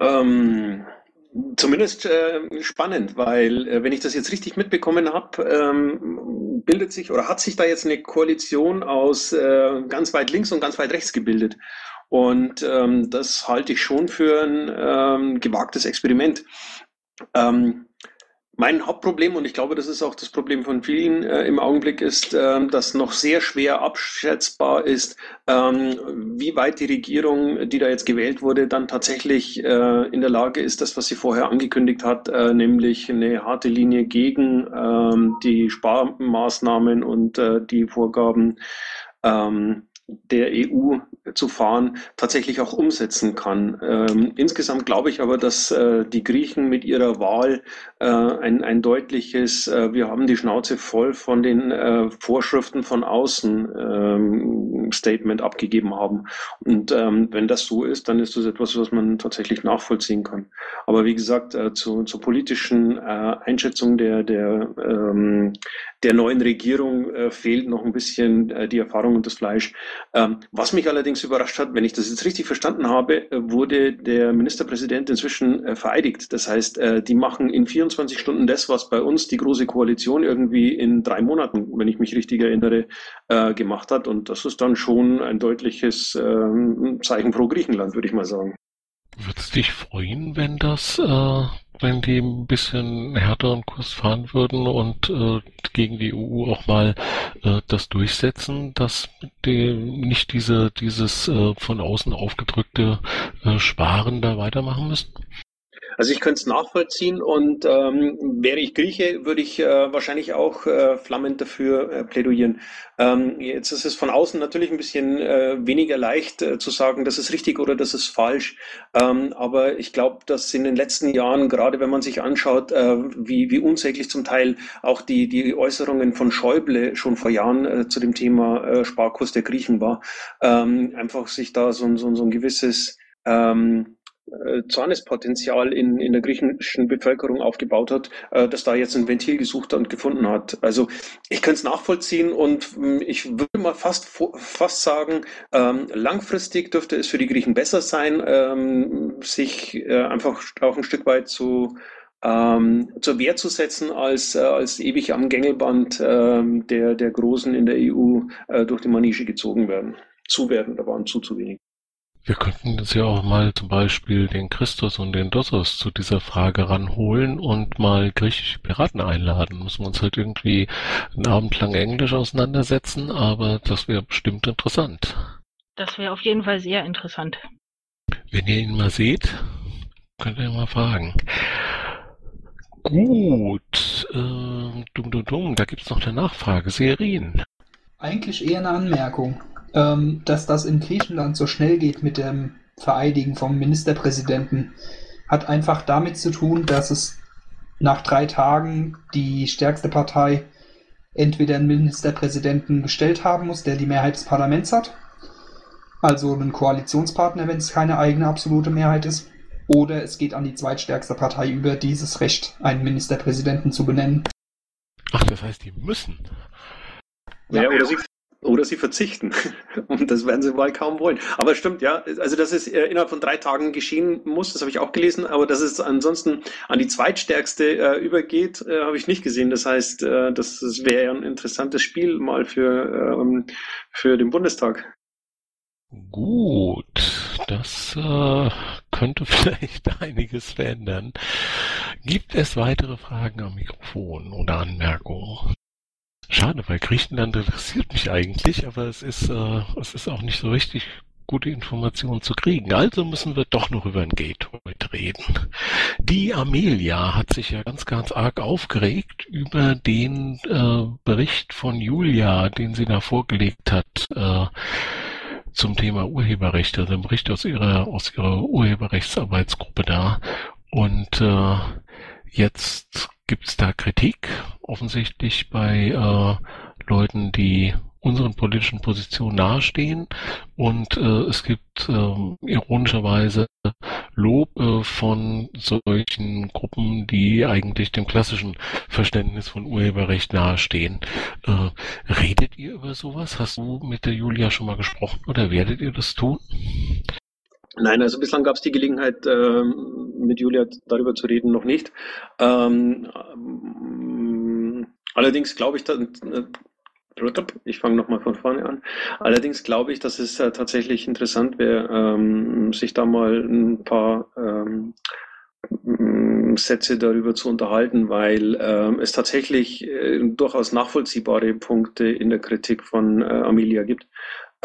Speaker 3: Ähm, zumindest äh, spannend, weil äh, wenn ich das jetzt richtig mitbekommen habe, ähm, bildet sich oder hat sich da jetzt eine Koalition aus äh, ganz weit links und ganz weit rechts gebildet. Und ähm, das halte ich schon für ein ähm, gewagtes Experiment. Ähm, mein Hauptproblem, und ich glaube, das ist auch das Problem von vielen äh, im Augenblick, ist, ähm, dass noch sehr schwer abschätzbar ist, ähm, wie weit die Regierung, die da jetzt gewählt wurde, dann tatsächlich äh, in der Lage ist, das, was sie vorher angekündigt hat, äh, nämlich eine harte Linie gegen ähm, die Sparmaßnahmen und äh, die Vorgaben ähm, der EU zu fahren, tatsächlich auch umsetzen kann. Ähm, insgesamt glaube ich aber, dass äh, die Griechen mit ihrer Wahl äh, ein, ein deutliches, äh, wir haben die Schnauze voll von den äh, Vorschriften von außen ähm, Statement abgegeben haben. Und ähm, wenn das so ist, dann ist das etwas, was man tatsächlich nachvollziehen kann. Aber wie gesagt, äh, zu, zur politischen äh, Einschätzung der, der, ähm, der neuen Regierung fehlt noch ein bisschen die Erfahrung und das Fleisch. Ähm, was mich allerdings überrascht hat, wenn ich das jetzt richtig verstanden habe, wurde der Ministerpräsident inzwischen äh, vereidigt. Das heißt, äh, die machen in 24 Stunden das, was bei uns die Große Koalition irgendwie in drei Monaten, wenn ich mich richtig erinnere, äh, gemacht hat. Und das ist dann schon ein deutliches ähm, Zeichen pro Griechenland, würde ich mal sagen.
Speaker 2: Würdest dich freuen, wenn das, äh, wenn die ein bisschen härteren Kurs fahren würden und äh, gegen die EU auch mal äh, das durchsetzen, dass die nicht diese dieses äh, von außen aufgedrückte äh, Sparen da weitermachen müssen?
Speaker 3: Also ich könnte es nachvollziehen und ähm, wäre ich Grieche, würde ich äh, wahrscheinlich auch äh, flammend dafür äh, plädieren. Ähm, jetzt ist es von außen natürlich ein bisschen äh, weniger leicht äh, zu sagen, das ist richtig oder das ist falsch. Ähm, aber ich glaube, dass in den letzten Jahren, gerade wenn man sich anschaut, äh, wie, wie unsäglich zum Teil auch die, die Äußerungen von Schäuble schon vor Jahren äh, zu dem Thema äh, Sparkurs der Griechen war, ähm, einfach sich da so, ein- so, so ein gewisses ähm, äh, Zornespotenzial in, in der griechischen Bevölkerung aufgebaut hat, äh, das da jetzt ein Ventil gesucht und gefunden hat. Also ich kann es nachvollziehen und mh, ich würde mal fast, fast sagen, ähm, langfristig dürfte es für die Griechen besser sein, ähm, sich äh, einfach auch ein Stück weit zu ähm, zur Wehr zu setzen, als, äh, als ewig am Gängelband ähm, der, der Großen in der EU äh, durch die Manege gezogen werden. Zu werden, da waren zu zu wenig.
Speaker 2: Wir könnten jetzt ja auch mal zum Beispiel den Christus und den Dossos zu dieser Frage ranholen und mal griechische Piraten einladen. Müssen wir uns halt irgendwie einen Abend lang Englisch auseinandersetzen, aber das wäre bestimmt interessant.
Speaker 1: Das wäre auf jeden Fall sehr interessant.
Speaker 2: Wenn ihr ihn mal seht, könnt ihr ihn mal fragen. Gut, ähm, dumm, dumm, dumm, da gibt's noch eine Nachfrage. Serin.
Speaker 9: Eigentlich eher eine Anmerkung. Ähm, dass das in Griechenland so schnell geht mit dem Vereidigen vom Ministerpräsidenten, hat einfach damit zu tun, dass es nach drei Tagen die stärkste Partei entweder einen Ministerpräsidenten gestellt haben muss, der die Mehrheit des Parlaments hat, also einen Koalitionspartner, wenn es keine eigene absolute Mehrheit ist, oder es geht an die zweitstärkste Partei über dieses Recht, einen Ministerpräsidenten zu benennen.
Speaker 2: Ach, das heißt, die müssen.
Speaker 3: Ja, oder sie, oder sie verzichten. Und das werden sie wohl kaum wollen. Aber stimmt, ja. Also, dass es äh, innerhalb von drei Tagen geschehen muss, das habe ich auch gelesen. Aber dass es ansonsten an die zweitstärkste äh, übergeht, äh, habe ich nicht gesehen. Das heißt, äh, das, das wäre ja ein interessantes Spiel mal für, ähm, für den Bundestag.
Speaker 2: Gut, das äh, könnte vielleicht einiges verändern. Gibt es weitere Fragen am Mikrofon oder Anmerkungen? Schade, weil Griechenland interessiert mich eigentlich, aber es ist, äh, es ist auch nicht so richtig gute Informationen zu kriegen. Also müssen wir doch noch über ein Gateway reden. Die Amelia hat sich ja ganz, ganz arg aufgeregt über den äh, Bericht von Julia, den sie da vorgelegt hat. Äh, zum Thema Urheberrechte, also ein Bericht aus ihrer, aus ihrer Urheberrechtsarbeitsgruppe da. Und äh, jetzt gibt's da Kritik, offensichtlich bei äh, Leuten, die unseren politischen Positionen nahestehen. Und äh, es gibt äh, ironischerweise Lob äh, von solchen Gruppen, die eigentlich dem klassischen Verständnis von Urheberrecht nahestehen. Äh, redet ihr über sowas? Hast du mit der Julia schon mal gesprochen oder werdet ihr das tun?
Speaker 3: Nein, also bislang gab es die Gelegenheit, ähm, mit Julia darüber zu reden, noch nicht. Ähm, ähm, allerdings glaube ich, dass, äh, ich fange nochmal von vorne an. Allerdings glaube ich, dass es äh, tatsächlich interessant wäre, ähm, sich da mal ein paar ähm, Sätze darüber zu unterhalten, weil ähm, es tatsächlich äh, durchaus nachvollziehbare Punkte in der Kritik von äh, Amelia gibt.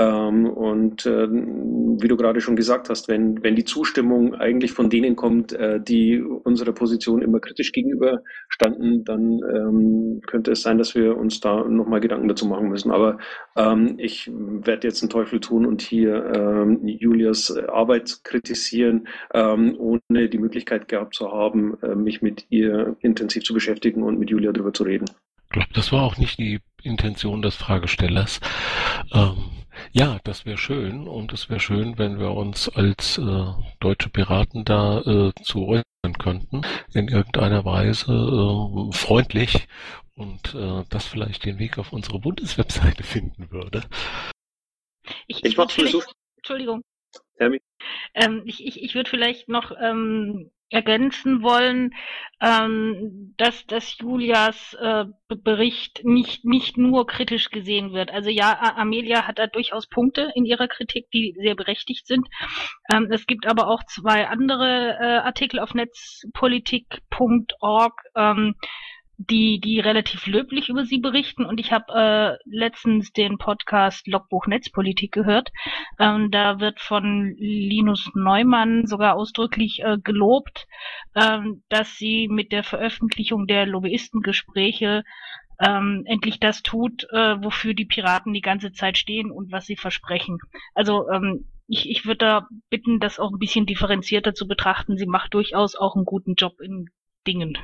Speaker 3: Ähm, und äh, wie du gerade schon gesagt hast, wenn, wenn die Zustimmung eigentlich von denen kommt, äh, die unserer Position immer kritisch gegenüber standen, dann ähm, könnte es sein, dass wir uns da nochmal Gedanken dazu machen müssen. Aber ähm, ich werde jetzt einen Teufel tun und hier Julias Arbeit kritisieren, ohne die Möglichkeit gehabt zu haben, äh, mich mit ihr intensiv zu beschäftigen und mit Julia darüber zu reden.
Speaker 2: Ich glaube, das war auch nicht die Intention des Fragestellers. Ähm, ja, das wäre schön. Und es wäre schön, wenn wir uns als äh, deutsche Piraten da äh, zu äußern könnten, in irgendeiner Weise äh, freundlich. Und äh, das vielleicht den Weg auf unsere Bundeswebseite finden würde.
Speaker 1: Ich, ich, ich vielleicht, Entschuldigung. Ähm, ich ich, ich würde vielleicht noch ähm, ergänzen wollen, ähm, dass, dass Julias äh, Bericht nicht, nicht nur kritisch gesehen wird. Also ja, Amelia hat da durchaus Punkte in ihrer Kritik, die sehr berechtigt sind. Ähm, es gibt aber auch zwei andere äh, Artikel auf netzpolitik.org, ähm, die, die relativ löblich über sie berichten. Und ich habe äh, letztens den Podcast Logbuch Netzpolitik gehört. Ähm, da wird von Linus Neumann sogar ausdrücklich äh, gelobt, ähm, dass sie mit der Veröffentlichung der Lobbyistengespräche ähm, endlich das tut, äh, wofür die Piraten die ganze Zeit stehen und was sie versprechen. Also ähm, ich, ich würde da bitten, das auch ein bisschen differenzierter zu betrachten. Sie macht durchaus auch einen guten Job in Dingen.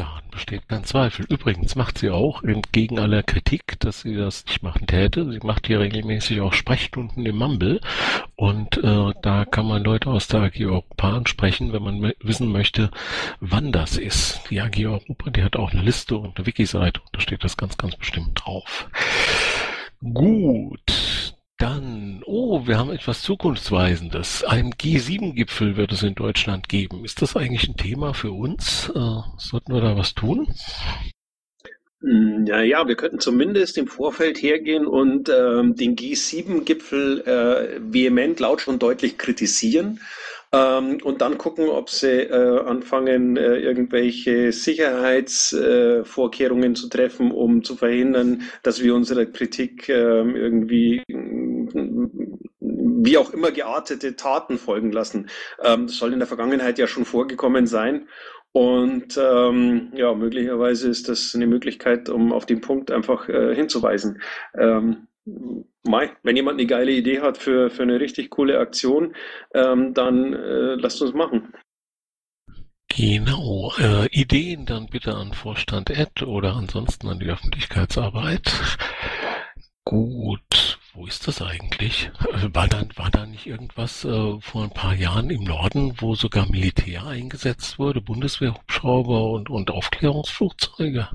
Speaker 2: Daran besteht kein Zweifel. Übrigens macht sie auch, entgegen aller Kritik, dass sie das nicht machen täte, sie macht hier regelmäßig auch Sprechstunden im Mumble und äh, da kann man Leute aus der AG Europa ansprechen, wenn man wissen möchte, wann das ist. Die AG Europa, die hat auch eine Liste und eine Wiki-Seite und da steht das ganz, ganz bestimmt drauf. Gut, dann, oh, wir haben etwas Zukunftsweisendes. Ein G7-Gipfel wird es in Deutschland geben. Ist das eigentlich ein Thema für uns? Äh, sollten wir da was tun?
Speaker 3: Hm, ja, ja, wir könnten zumindest im Vorfeld hergehen und ähm, den G7-Gipfel äh, vehement, laut und deutlich kritisieren ähm, und dann gucken, ob sie äh, anfangen, äh, irgendwelche Sicherheitsvorkehrungen äh, zu treffen, um zu verhindern, dass wir unserer Kritik ähm, irgendwie wie auch immer geartete Taten folgen lassen. Ähm, das soll in der Vergangenheit ja schon vorgekommen sein. Und ähm, ja, möglicherweise ist das eine Möglichkeit, um auf den Punkt einfach äh, hinzuweisen. Ähm, Mai, wenn jemand eine geile Idee hat für, für eine richtig coole Aktion, ähm, dann äh, lasst uns machen.
Speaker 2: Genau. Äh, Ideen dann bitte an Vorstand Ed oder ansonsten an die Öffentlichkeitsarbeit. Gut, wo ist das eigentlich? Äh, war da, war da nicht irgendwas äh, vor ein paar Jahren im Norden, wo sogar Militär eingesetzt wurde, Bundeswehrhubschrauber und, und Aufklärungsflugzeuge?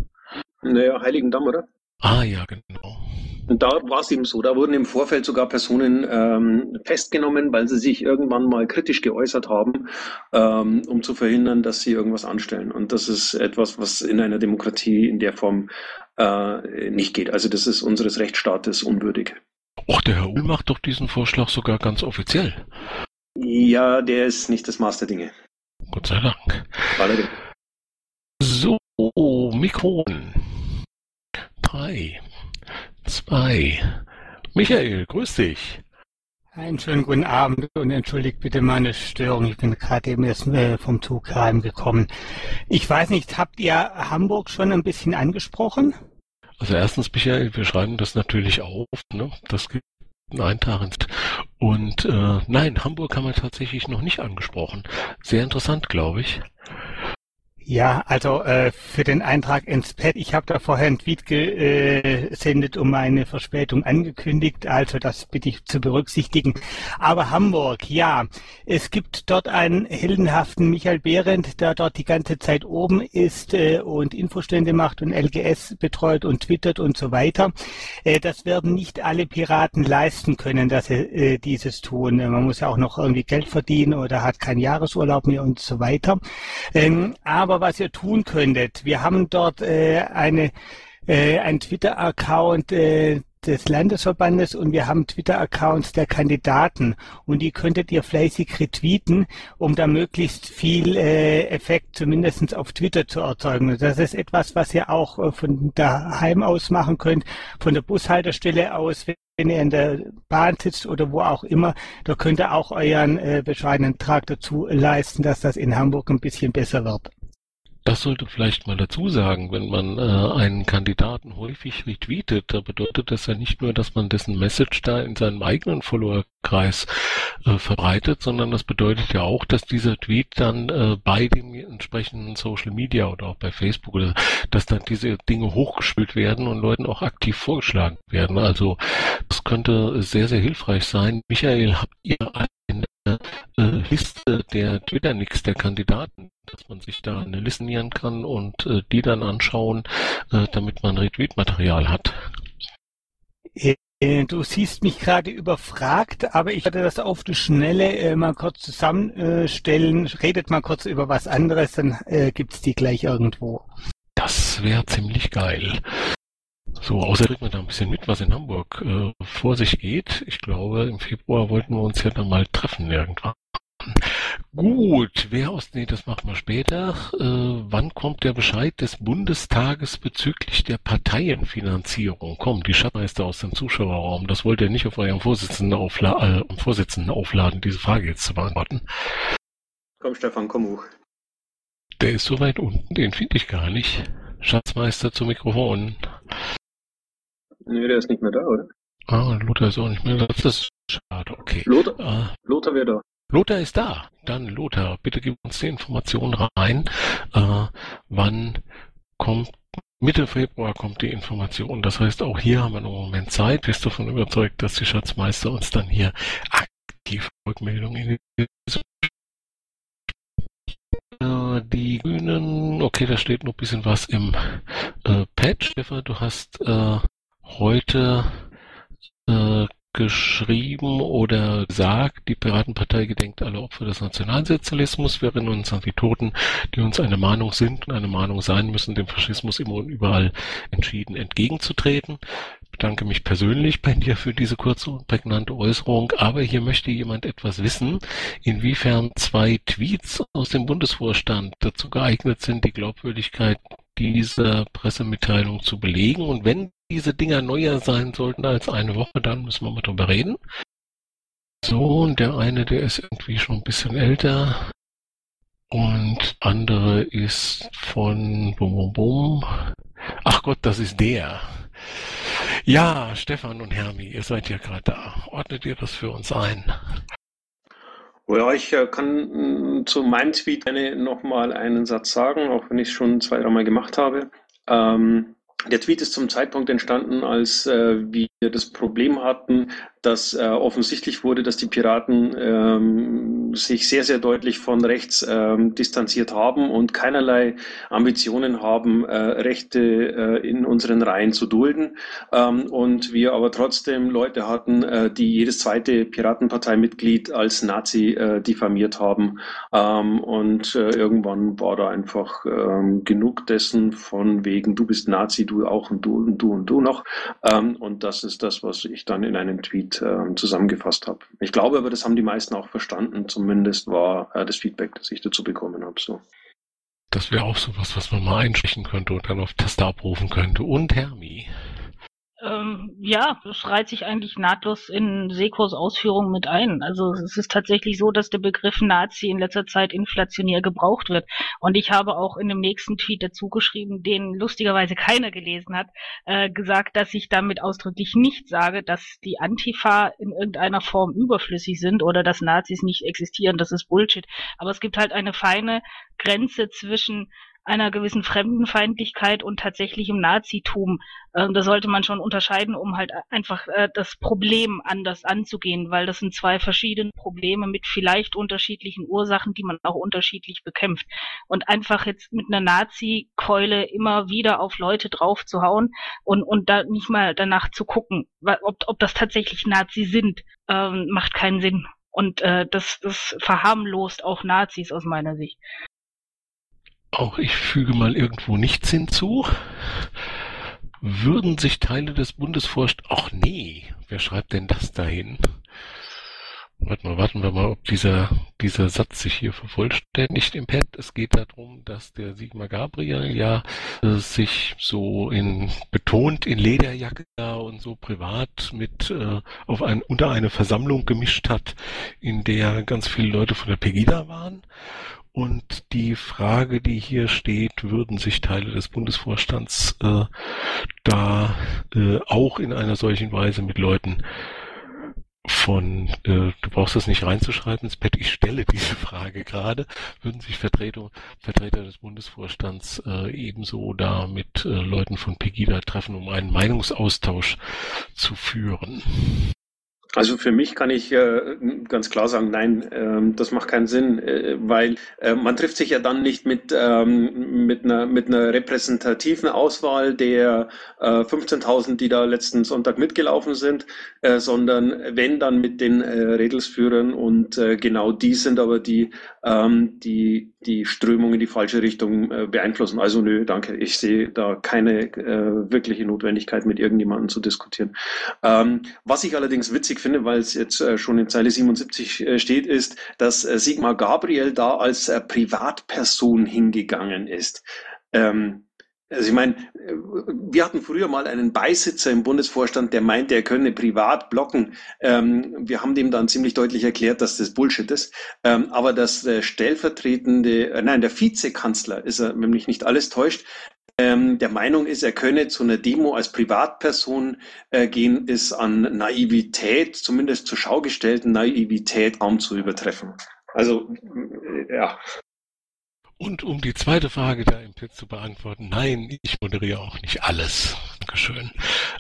Speaker 3: Naja, Heiligendamm, oder?
Speaker 2: Ah ja, genau.
Speaker 3: Und da war es eben so, da wurden im Vorfeld sogar Personen ähm, festgenommen, weil sie sich irgendwann mal kritisch geäußert haben, ähm, um zu verhindern, dass sie irgendwas anstellen. Und das ist etwas, was in einer Demokratie in der Form äh, nicht geht. Also das ist unseres Rechtsstaates unwürdig.
Speaker 2: Och, der Herr Uhl macht doch diesen Vorschlag sogar ganz offiziell.
Speaker 3: Ja, der ist nicht das Maß der Dinge.
Speaker 2: Gott sei Dank.
Speaker 3: Allerdings.
Speaker 2: So, Mikron. Drei, zwei. Michael, grüß dich.
Speaker 10: Einen schönen guten Abend und entschuldigt bitte meine Störung. Ich bin gerade eben erst äh, vom Zug heimgekommen. Ich weiß nicht, habt ihr Hamburg schon ein bisschen angesprochen?
Speaker 2: Also erstens, Michael, wir schreiben das natürlich auf, ne? Das gibt einen Eintrag. Und äh, nein, Hamburg haben wir tatsächlich noch nicht angesprochen. Sehr interessant, glaube ich.
Speaker 10: Ja, also äh, für den Eintrag ins Pad, ich habe da vorher einen Tweet gesendet um meine Verspätung angekündigt, also das bitte ich zu berücksichtigen. Aber Hamburg, ja, es gibt dort einen heldenhaften Michael Behrendt, der dort die ganze Zeit oben ist äh, und Infostände macht und LGS betreut und twittert und so weiter. Äh, das werden nicht alle Piraten leisten können, dass sie äh, dieses tun. Man muss ja auch noch irgendwie Geld verdienen oder hat keinen Jahresurlaub mehr und so weiter. Ähm, aber was ihr tun könntet, wir haben dort äh, eine äh, ein Twitter-Account äh, des Landesverbandes und wir haben Twitter-Accounts der Kandidaten und die könntet ihr fleißig retweeten, um da möglichst viel äh, Effekt zumindest auf Twitter zu erzeugen. Das ist etwas, was ihr auch äh, von daheim aus machen könnt, von der Bushaltestelle aus, wenn ihr in der Bahn sitzt oder wo auch immer, da könnt ihr auch euren äh, bescheidenen Trag dazu leisten, dass das in Hamburg ein bisschen besser wird.
Speaker 2: Das sollte vielleicht mal dazu sagen, wenn man äh, einen Kandidaten häufig retweetet, da bedeutet das ja nicht nur, dass man dessen Message da in seinem eigenen Followerkreis äh, verbreitet, sondern das bedeutet ja auch, dass dieser Tweet dann äh, bei dem entsprechenden Social Media oder auch bei Facebook oder dass dann diese Dinge hochgespült werden und Leuten auch aktiv vorgeschlagen werden. Also das könnte sehr, sehr hilfreich sein. Michael, habt ihr eine äh, Liste der Twitter-Nicks der Kandidaten, dass man sich da eine listenieren kann und äh, die dann anschauen, äh, damit man Retweet-Material hat.
Speaker 10: Äh, du siehst mich gerade überfragt, aber ich werde das auf die Schnelle äh, mal kurz zusammenstellen. Redet mal kurz über was anderes, dann äh, gibt's die gleich irgendwo.
Speaker 2: Das wäre ziemlich geil. So, außer kriegt man da ein bisschen mit, was in Hamburg äh, vor sich geht. Ich glaube, im Februar wollten wir uns ja dann mal treffen irgendwann. Gut, wer aus, nee, das machen wir später. Äh, wann kommt der Bescheid des Bundestages bezüglich der Parteienfinanzierung? Komm, die Schatzmeister aus dem Zuschauerraum, das wollt ihr nicht auf eurem Vorsitzenden, aufla äh, Vorsitzenden aufladen, diese Frage jetzt zu beantworten.
Speaker 3: Komm, Stefan, komm hoch.
Speaker 2: Der ist so weit unten, den finde ich gar nicht. Schatzmeister zu Mikrofon.
Speaker 3: Nee, der ist nicht mehr da, oder?
Speaker 2: Ah, Lothar ist auch nicht mehr da. Das ist schade, okay.
Speaker 3: Lothar,
Speaker 2: Ah,
Speaker 3: Lothar wäre da.
Speaker 2: Lothar ist da. Dann Lothar, bitte gib uns die Information rein. Äh, wann kommt Mitte Februar kommt die Information. Das heißt, auch hier haben wir noch einen Moment Zeit. Bist du davon überzeugt, dass die Schatzmeister uns dann hier aktiv Rückmeldungen in die äh, die Grünen, okay, da steht noch ein bisschen was im äh, Pad. Stefan, du hast äh, heute äh, geschrieben oder gesagt, die Piratenpartei gedenkt alle Opfer des Nationalsozialismus. Wir erinnern uns an die Toten, die uns eine Mahnung sind und eine Mahnung sein müssen, dem Faschismus immer und überall entschieden entgegenzutreten. Ich bedanke mich persönlich bei dir für diese kurze und prägnante Äußerung, aber hier möchte jemand etwas wissen, inwiefern zwei Tweets aus dem Bundesvorstand dazu geeignet sind, die Glaubwürdigkeit dieser Pressemitteilung zu belegen. Und wenn diese Dinger neuer sein sollten als eine Woche, dann müssen wir mal drüber reden. So, und der eine, der ist irgendwie schon ein bisschen älter. Und andere ist von Bum Bum Bum. Ach Gott, das ist der. Ja, Stefan und Hermi, ihr seid ja gerade da. Ordnet ihr das für uns ein?
Speaker 3: Ja, ich äh, kann mm, zu meinem Tweet nochmal einen Satz sagen, auch wenn ich es schon zwei, dreimal gemacht habe. Ähm, der Tweet ist zum Zeitpunkt entstanden, als äh, wir das Problem hatten, dass äh, offensichtlich wurde, dass die Piraten ähm, sich sehr, sehr deutlich von rechts ähm, distanziert haben und keinerlei Ambitionen haben, äh, Rechte äh, in unseren Reihen zu dulden. Ähm, und wir aber trotzdem Leute hatten, äh, die jedes zweite Piratenparteimitglied als Nazi äh, diffamiert haben. Ähm, und äh, irgendwann war da einfach ähm, genug dessen von wegen, du bist Nazi, du auch und du und du und du noch. Ähm, und das ist das, was ich dann in einem Tweet äh, zusammengefasst habe. Ich glaube aber, das haben die meisten auch verstanden. Zumindest war äh, das Feedback, das ich dazu bekommen habe. So.
Speaker 2: Das wäre auch sowas, was man mal einsprechen könnte und dann auf Taste abrufen könnte. Und Hermi.
Speaker 1: Ähm, ja, das reiht sich eigentlich nahtlos in Sekos Ausführungen mit ein. Also es ist tatsächlich so, dass der Begriff Nazi in letzter Zeit inflationär gebraucht wird. Und ich habe auch in dem nächsten Tweet dazu geschrieben, den lustigerweise keiner gelesen hat, äh, gesagt, dass ich damit ausdrücklich nicht sage, dass die Antifa in irgendeiner Form überflüssig sind oder dass Nazis nicht existieren. Das ist Bullshit. Aber es gibt halt eine feine Grenze zwischen einer gewissen Fremdenfeindlichkeit und tatsächlichem Nazitum. Ähm, da sollte man schon unterscheiden, um halt einfach äh, das Problem anders anzugehen, weil das sind zwei verschiedene Probleme mit vielleicht unterschiedlichen Ursachen, die man auch unterschiedlich bekämpft. Und einfach jetzt mit einer Nazi-Keule immer wieder auf Leute drauf zu hauen und, und da nicht mal danach zu gucken, ob, ob das tatsächlich Nazi sind, ähm, macht keinen Sinn. Und äh, das, das verharmlost auch Nazis aus meiner Sicht.
Speaker 2: Auch ich füge mal irgendwo nichts hinzu. Würden sich Teile des Bundesvorstands... Ach nee, wer schreibt denn das dahin? Warte mal, warten wir mal, ob dieser, dieser Satz sich hier vervollständigt im Pad. Es geht darum, dass der Sigmar Gabriel ja äh, sich so in betont in Lederjacke und so privat mit äh, auf ein, unter eine Versammlung gemischt hat, in der ganz viele Leute von der Pegida waren und die Frage, die hier steht, würden sich Teile des Bundesvorstands äh, da äh, auch in einer solchen Weise mit Leuten von, äh, du brauchst das nicht reinzuschreiben ins Pad, ich stelle diese Frage gerade, würden sich Vertreter, Vertreter des Bundesvorstands äh, ebenso da mit äh, Leuten von Pegida treffen, um einen Meinungsaustausch zu führen?
Speaker 3: Also für mich kann ich äh, ganz klar sagen, nein, ähm, das macht keinen Sinn, äh, weil äh, man trifft sich ja dann nicht mit, ähm, mit, einer, mit einer repräsentativen Auswahl der äh, 15.000, die da letzten Sonntag mitgelaufen sind, äh, sondern wenn dann mit den äh, Redelsführern und äh, genau die sind aber die, ähm, die die Strömung in die falsche Richtung äh, beeinflussen. Also nö, danke, ich sehe da keine äh, wirkliche Notwendigkeit, mit irgendjemandem zu diskutieren. Ähm, was ich allerdings witzig finde, weil es jetzt äh, schon in Zeile 77 äh, steht, ist, dass äh, Sigmar Gabriel da als äh, Privatperson hingegangen ist. Ähm, also ich meine, wir hatten früher mal einen Beisitzer im Bundesvorstand, der meinte, er könne privat blocken. Ähm, wir haben dem dann ziemlich deutlich erklärt, dass das Bullshit ist. Ähm, aber das äh, stellvertretende, äh, nein, der Vizekanzler ist er, wenn mich nicht alles täuscht, ähm, der Meinung ist, er könne zu einer Demo als Privatperson äh, gehen, ist an Naivität, zumindest zur Schau gestellten Naivität, kaum zu übertreffen. Also, äh, ja.
Speaker 2: Und um die zweite Frage da im Pit zu beantworten, nein, ich moderiere auch nicht alles. Dankeschön.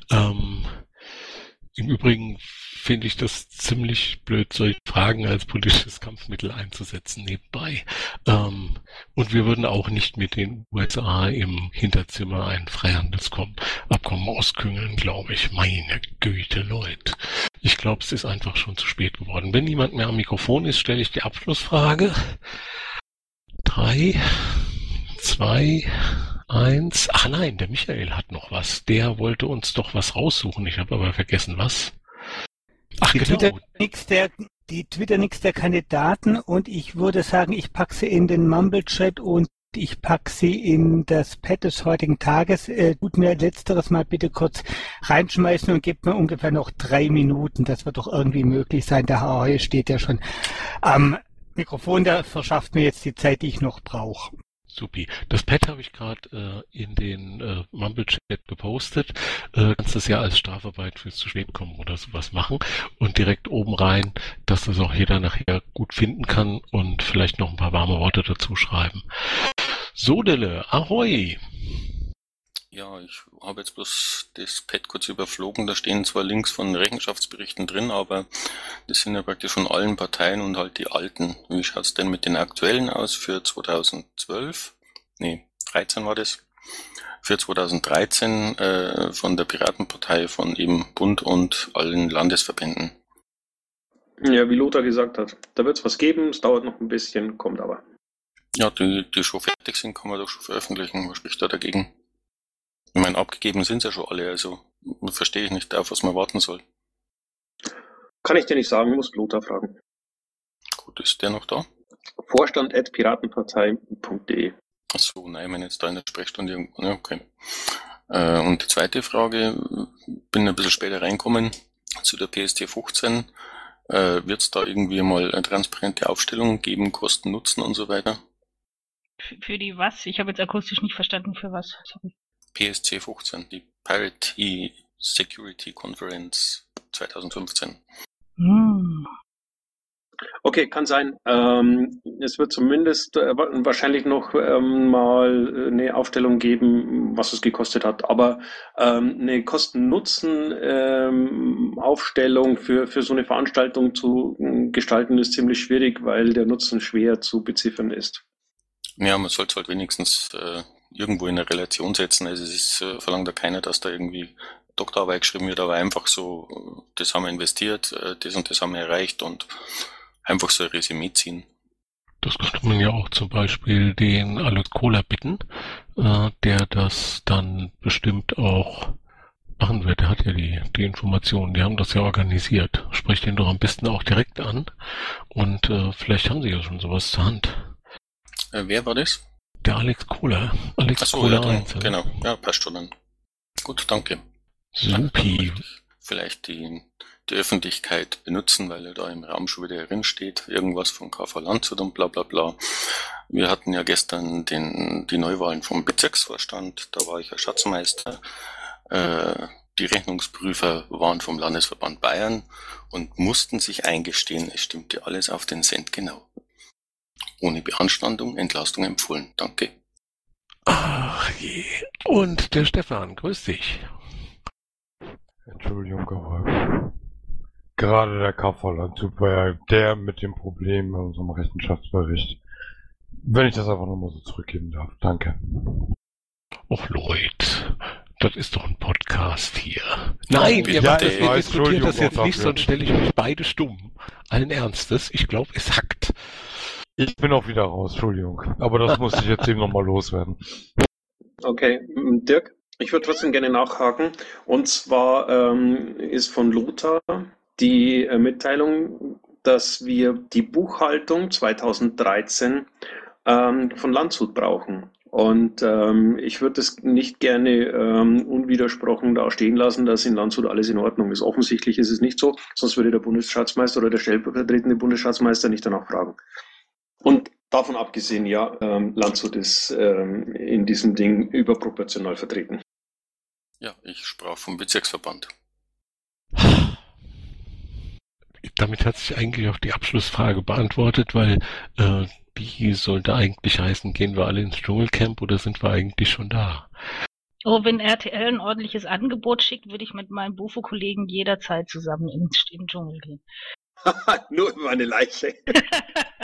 Speaker 2: Ähm, Im Übrigen finde ich das ziemlich blöd, solche Fragen als politisches Kampfmittel einzusetzen nebenbei. Ähm, und wir würden auch nicht mit den USA im Hinterzimmer ein Freihandelsabkommen ausküngeln, glaube ich. Meine Güte, Leute. Ich glaube, es ist einfach schon zu spät geworden. Wenn niemand mehr am Mikrofon ist, stelle ich die Abschlussfrage. Drei, zwei, eins. Ach nein, der Michael hat noch was. Der wollte uns doch was raussuchen. Ich habe aber vergessen, was.
Speaker 10: Ach, die genau. Twitter-Nix der, die Twitter-Nix der Kandidaten und ich würde sagen, ich packe sie in den Mumble-Chat und ich packe sie in das Pad des heutigen Tages. Äh, tut mir letzteres mal bitte kurz reinschmeißen und gebt mir ungefähr noch drei Minuten. Das wird doch irgendwie möglich sein. Der Herr Heu steht ja schon am Mikrofon, der verschafft mir jetzt die Zeit, die ich noch brauche.
Speaker 2: Supi. Das Pad habe ich gerade äh, in den äh, Mumble-Chat gepostet. Äh, kannst das ja als Strafarbeit fürs zu spät kommen oder sowas machen und direkt oben rein, dass das auch jeder nachher gut finden kann und vielleicht noch ein paar warme Worte dazu schreiben. Sodele, ahoi!
Speaker 11: Ja, ich habe jetzt bloß das Pad kurz überflogen. Da stehen zwar Links von Rechenschaftsberichten drin, aber das sind ja praktisch von allen Parteien und halt die alten. Wie schaut's denn mit den aktuellen aus für 2012? Nee, 13 war das. Für 2013 äh, von der Piratenpartei, von eben Bund und allen Landesverbänden.
Speaker 3: Ja, wie Lothar gesagt hat, da wird es was geben, es dauert noch ein bisschen, kommt aber.
Speaker 11: Ja, die, die schon fertig sind, kann man doch schon veröffentlichen. Was spricht da dagegen? Ich meine, abgegeben sind ja schon alle, also verstehe ich nicht, auf was man warten soll.
Speaker 3: Kann ich dir nicht sagen, muss Lothar fragen.
Speaker 11: Gut, ist der noch da?
Speaker 3: Vorstand at piratenpartei.de.
Speaker 11: Achso, nein, ich meine jetzt da in der Sprechstunde irgendwo. Ne, okay. Äh, und die zweite Frage, bin ein bisschen später reinkommen zu der PST 15. Äh, Wird es da irgendwie mal eine transparente Aufstellung geben, Kosten, Nutzen und so weiter?
Speaker 1: Für, für die was? Ich habe jetzt akustisch nicht verstanden, für was. Sorry.
Speaker 11: PSC 15, die Pirate Security Conference 2015.
Speaker 1: Hm.
Speaker 3: Okay, kann sein. Ähm, es wird zumindest äh, wahrscheinlich noch ähm, mal eine Aufstellung geben, was es gekostet hat. Aber ähm, eine Kosten-Nutzen-Aufstellung ähm, für, für so eine Veranstaltung zu äh, gestalten, ist ziemlich schwierig, weil der Nutzen schwer zu beziffern ist.
Speaker 11: Ja, man sollte halt wenigstens äh, irgendwo in eine Relation setzen. Also es ist, äh, verlangt da keiner, dass da irgendwie Doktorarbeit geschrieben wird, aber einfach so, äh, das haben wir investiert, äh, das und das haben wir erreicht und einfach so ein Resümee ziehen.
Speaker 2: Das könnte man ja auch zum Beispiel den Alex Kohler bitten, äh, der das dann bestimmt auch machen wird. Der hat ja die, die Informationen, die haben das ja organisiert. Sprecht den doch am besten auch direkt an und äh, vielleicht haben sie ja schon sowas zur Hand.
Speaker 11: Äh, wer war das?
Speaker 2: Der Alex Kohler. Alex
Speaker 11: Ach so,
Speaker 2: Kohler
Speaker 11: ja,
Speaker 2: 1.
Speaker 11: genau. Ja, passt schon dann. Gut, danke.
Speaker 2: Supi.
Speaker 11: Vielleicht die, die Öffentlichkeit benutzen, weil er da im Raum schon wieder drin steht. Irgendwas von KV Landshut und bla bla bla. Wir hatten ja gestern den, die Neuwahlen vom Bezirksvorstand. Da war ich ja Schatzmeister. Äh, die Rechnungsprüfer waren vom Landesverband Bayern und mussten sich eingestehen, es stimmte alles auf den Cent genau. Ohne Beanstandung, Entlastung empfohlen. Danke.
Speaker 2: Ach je. Und der Stefan, grüß dich.
Speaker 12: Entschuldigung, aber gerade der war ja der mit dem Problem in unserem Rechenschaftsbericht. Wenn ich das einfach nochmal so zurückgeben darf. Danke.
Speaker 2: Och Leute, das ist doch ein Podcast hier. Nein, ihr,
Speaker 12: Ja,
Speaker 2: macht das,
Speaker 12: ich
Speaker 2: ihr
Speaker 12: weiß,
Speaker 2: diskutiert das jetzt nicht, sonst stelle ich euch beide stumm. Allen Ernstes, ich glaube, es hackt.
Speaker 12: Ich bin auch wieder raus, Entschuldigung. Aber das musste ich jetzt eben nochmal loswerden.
Speaker 3: Okay, Dirk, ich würde trotzdem gerne nachhaken. Und zwar ähm, ist von Lothar die äh, Mitteilung, dass wir die Buchhaltung 2013 ähm, von Landshut brauchen. Und ähm, ich würde es nicht gerne ähm, unwidersprochen da stehen lassen, dass in Landshut alles in Ordnung ist. Offensichtlich ist es nicht so, sonst würde der Bundesschatzmeister oder der stellvertretende Bundesschatzmeister nicht danach fragen. Und davon abgesehen, ja, ähm, Landshut ist ähm, in diesem Ding überproportional vertreten.
Speaker 11: Ja, ich sprach vom Bezirksverband.
Speaker 2: Damit hat sich eigentlich auch die Abschlussfrage beantwortet, weil äh, die sollte eigentlich heißen, gehen wir alle ins Dschungelcamp oder sind wir eigentlich schon da?
Speaker 1: Oh, wenn RTL ein ordentliches Angebot schickt, würde ich mit meinem Bufo-Kollegen jederzeit zusammen in, in den Dschungel gehen.
Speaker 3: Nur über eine Leiche.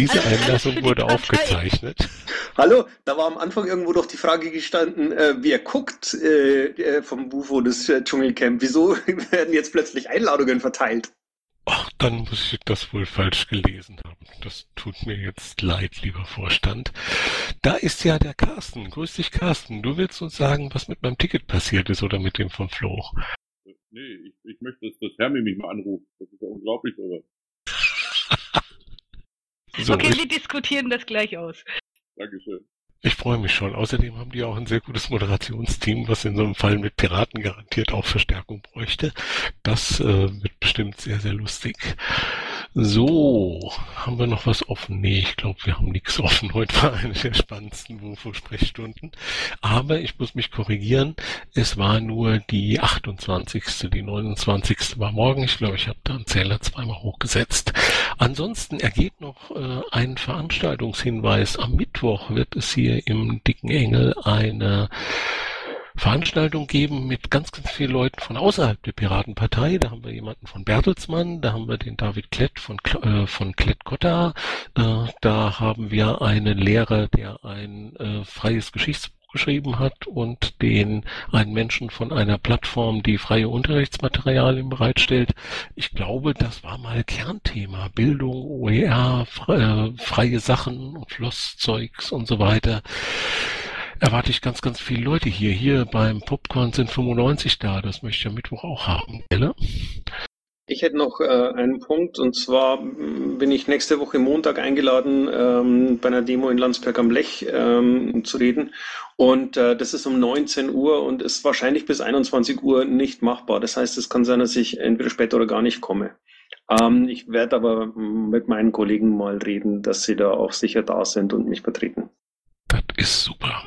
Speaker 2: Diese Einlassung wurde aufgezeichnet.
Speaker 3: Hallo, da war am Anfang irgendwo doch die Frage gestanden, äh, wer guckt äh, äh, vom Bufo das äh, Dschungelcamp? Wieso werden jetzt plötzlich Einladungen verteilt?
Speaker 2: Ach, dann muss ich das wohl falsch gelesen haben. Das tut mir jetzt leid, lieber Vorstand. Da ist ja der Carsten. Grüß dich, Carsten. Du willst uns sagen, was mit meinem Ticket passiert ist oder mit dem vom Flo.
Speaker 13: Nee, ich, ich möchte, dass das Hermi mich mal anruft. Das ist ja unglaublich, aber.
Speaker 2: So,
Speaker 1: okay,
Speaker 2: ich,
Speaker 1: wir diskutieren das gleich aus.
Speaker 13: Dankeschön.
Speaker 2: ich freue mich schon. Außerdem haben die auch ein sehr gutes Moderationsteam, was in so einem Fall mit Piraten garantiert auch Verstärkung bräuchte. Das äh, wird bestimmt sehr, sehr lustig. So, haben wir noch was offen? Nee, ich glaube, wir haben nichts offen. Heute war eine der spannendsten WUFO-Sprechstunden. Aber ich muss mich korrigieren. Es war nur die 28. Die 29. war morgen. Ich glaube, ich habe da einen Zähler zweimal hochgesetzt. Ansonsten ergeht noch äh, ein Veranstaltungshinweis. Am Mittwoch wird es hier im Dicken Engel eine Veranstaltung geben mit ganz, ganz vielen Leuten von außerhalb der Piratenpartei. Da haben wir jemanden von Bertelsmann, da haben wir den David Klett von, äh, von Klett-Cotta, äh, da haben wir einen Lehrer, der ein äh, freies Geschichtsbuch geschrieben hat und den einen Menschen von einer Plattform, die freie Unterrichtsmaterialien bereitstellt. Ich glaube, das war mal Kernthema. Bildung, OER, äh, freie Sachen und Flosszeugs und so weiter erwarte ich ganz, ganz viele Leute hier. Hier beim Popcorn sind 95 da. Das möchte ich am Mittwoch auch haben, gell?
Speaker 3: Ich hätte noch äh, einen Punkt und zwar mm, bin ich nächste Woche Montag eingeladen, ähm, bei einer Demo in Landsberg am Lech ähm, zu reden. Und äh, das ist um 19 Uhr und ist wahrscheinlich bis 21 Uhr nicht machbar. Das heißt, es kann sein, dass ich entweder später oder gar nicht komme. Ähm, ich werde aber mm, mit meinen Kollegen mal reden, dass sie da auch sicher da sind und mich vertreten.
Speaker 2: Das ist super.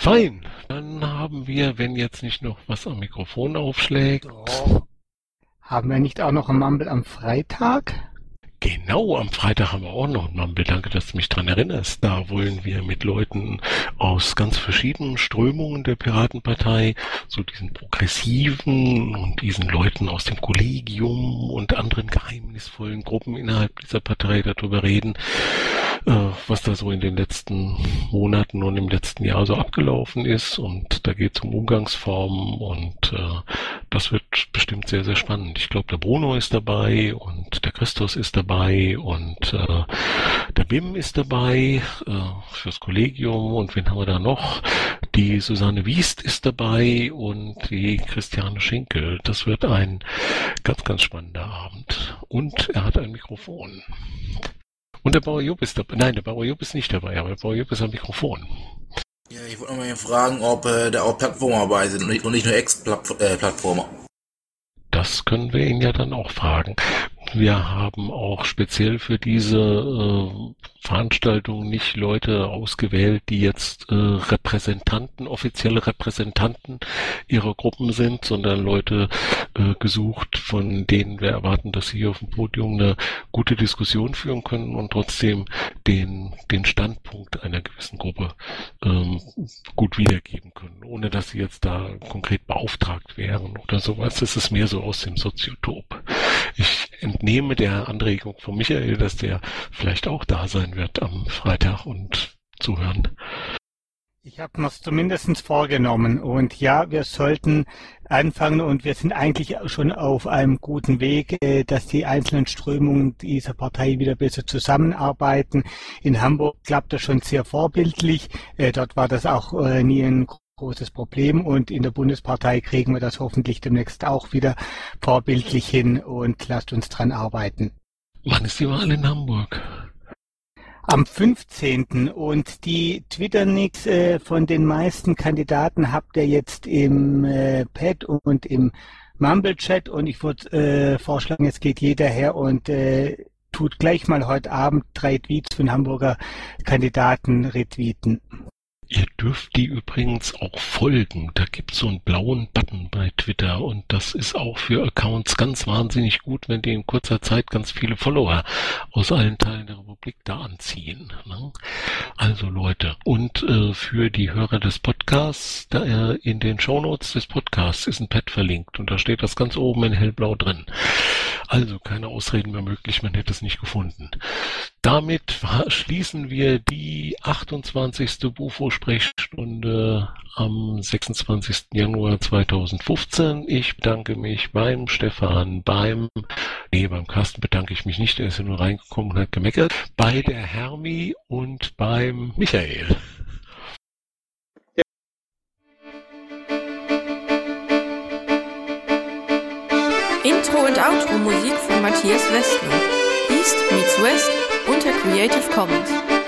Speaker 2: Fein, dann haben wir, wenn jetzt nicht noch was am Mikrofon aufschlägt.
Speaker 10: Oh. Haben wir nicht auch noch ein Mumble am Freitag?
Speaker 2: Genau, am Freitag haben wir auch noch ein Mumble. Danke, dass du mich dran erinnerst. Da wollen wir mit Leuten aus ganz verschiedenen Strömungen der Piratenpartei, so diesen progressiven und diesen Leuten aus dem Kollegium und anderen geheimnisvollen Gruppen innerhalb dieser Partei darüber reden, äh, was da so in den letzten Monaten und im letzten Jahr so abgelaufen ist. Und da geht es um Umgangsformen und äh, das wird bestimmt sehr, sehr spannend. Ich glaube, der Bruno ist dabei und der Christus ist dabei und äh, der Bim ist dabei äh, fürs Kollegium und wen haben wir da noch? Die Susanne Wiest ist dabei und die Christiane Schinkel. Das wird ein ganz, ganz spannender Abend. Und er hat ein Mikrofon. Und der Bauer Jupp ist dabei. Nein, der Bauer Jupp ist nicht dabei, aber der Bauer Jupp ist am Mikrofon.
Speaker 8: Ja, ich wollte mal fragen, ob äh, da auch Plattformer dabei sind und nicht, und nicht nur Ex-Plattformer. Äh,
Speaker 2: das können wir ihn ja dann auch fragen. Wir haben auch speziell für diese äh, Veranstaltung nicht Leute ausgewählt, die jetzt äh, Repräsentanten, offizielle Repräsentanten ihrer Gruppen sind, sondern Leute äh, gesucht, von denen wir erwarten, dass sie hier auf dem Podium eine gute Diskussion führen können und trotzdem den, den Standpunkt einer gewissen Gruppe ähm, gut wiedergeben können, ohne dass sie jetzt da konkret beauftragt wären oder sowas. Das ist mehr so aus dem Soziotop. Ich entnehme der Anregung von Michael, dass der vielleicht auch da sein wird am Freitag und zuhören.
Speaker 10: Ich habe mir zumindest vorgenommen und ja, wir sollten anfangen und wir sind eigentlich schon auf einem guten Weg, dass die einzelnen Strömungen dieser Partei wieder besser zusammenarbeiten. In Hamburg klappt das schon sehr vorbildlich. Äh, dort war das auch äh, nie ein großes Problem und in der Bundespartei kriegen wir das hoffentlich demnächst auch wieder vorbildlich hin und lasst uns dran arbeiten.
Speaker 2: Wann ist die Wahl in Hamburg?
Speaker 10: Am 15. und die Twitter-Nix äh, von den meisten Kandidaten habt ihr jetzt im äh, Pad und im Mumble-Chat und ich würde äh, vorschlagen, jetzt geht jeder her und äh, tut gleich mal heute Abend drei Tweets von Hamburger Kandidaten retweeten.
Speaker 2: Ihr dürft die übrigens auch folgen. Da gibt's so einen blauen Button bei Twitter und das ist auch für Accounts ganz wahnsinnig gut, wenn die in kurzer Zeit ganz viele Follower aus allen Teilen der Republik da anziehen. Ne? Also Leute, und äh, für die Hörer des Podcasts, da äh, in den Shownotes des Podcasts ist ein Pad verlinkt und da steht das ganz oben in hellblau drin. Also keine Ausreden mehr möglich, man hätte es nicht gefunden. Damit schließen wir die 28. Bufo-Sprechstunde am 26. Januar 2015. Ich bedanke mich beim Stefan, beim, nee, beim Carsten bedanke ich mich nicht, der ist ja nur reingekommen und hat gemeckert, bei der Hermi und beim Michael.
Speaker 14: Intro und Outro Musik von Matthias Westner. East meets West unter Creative Commons.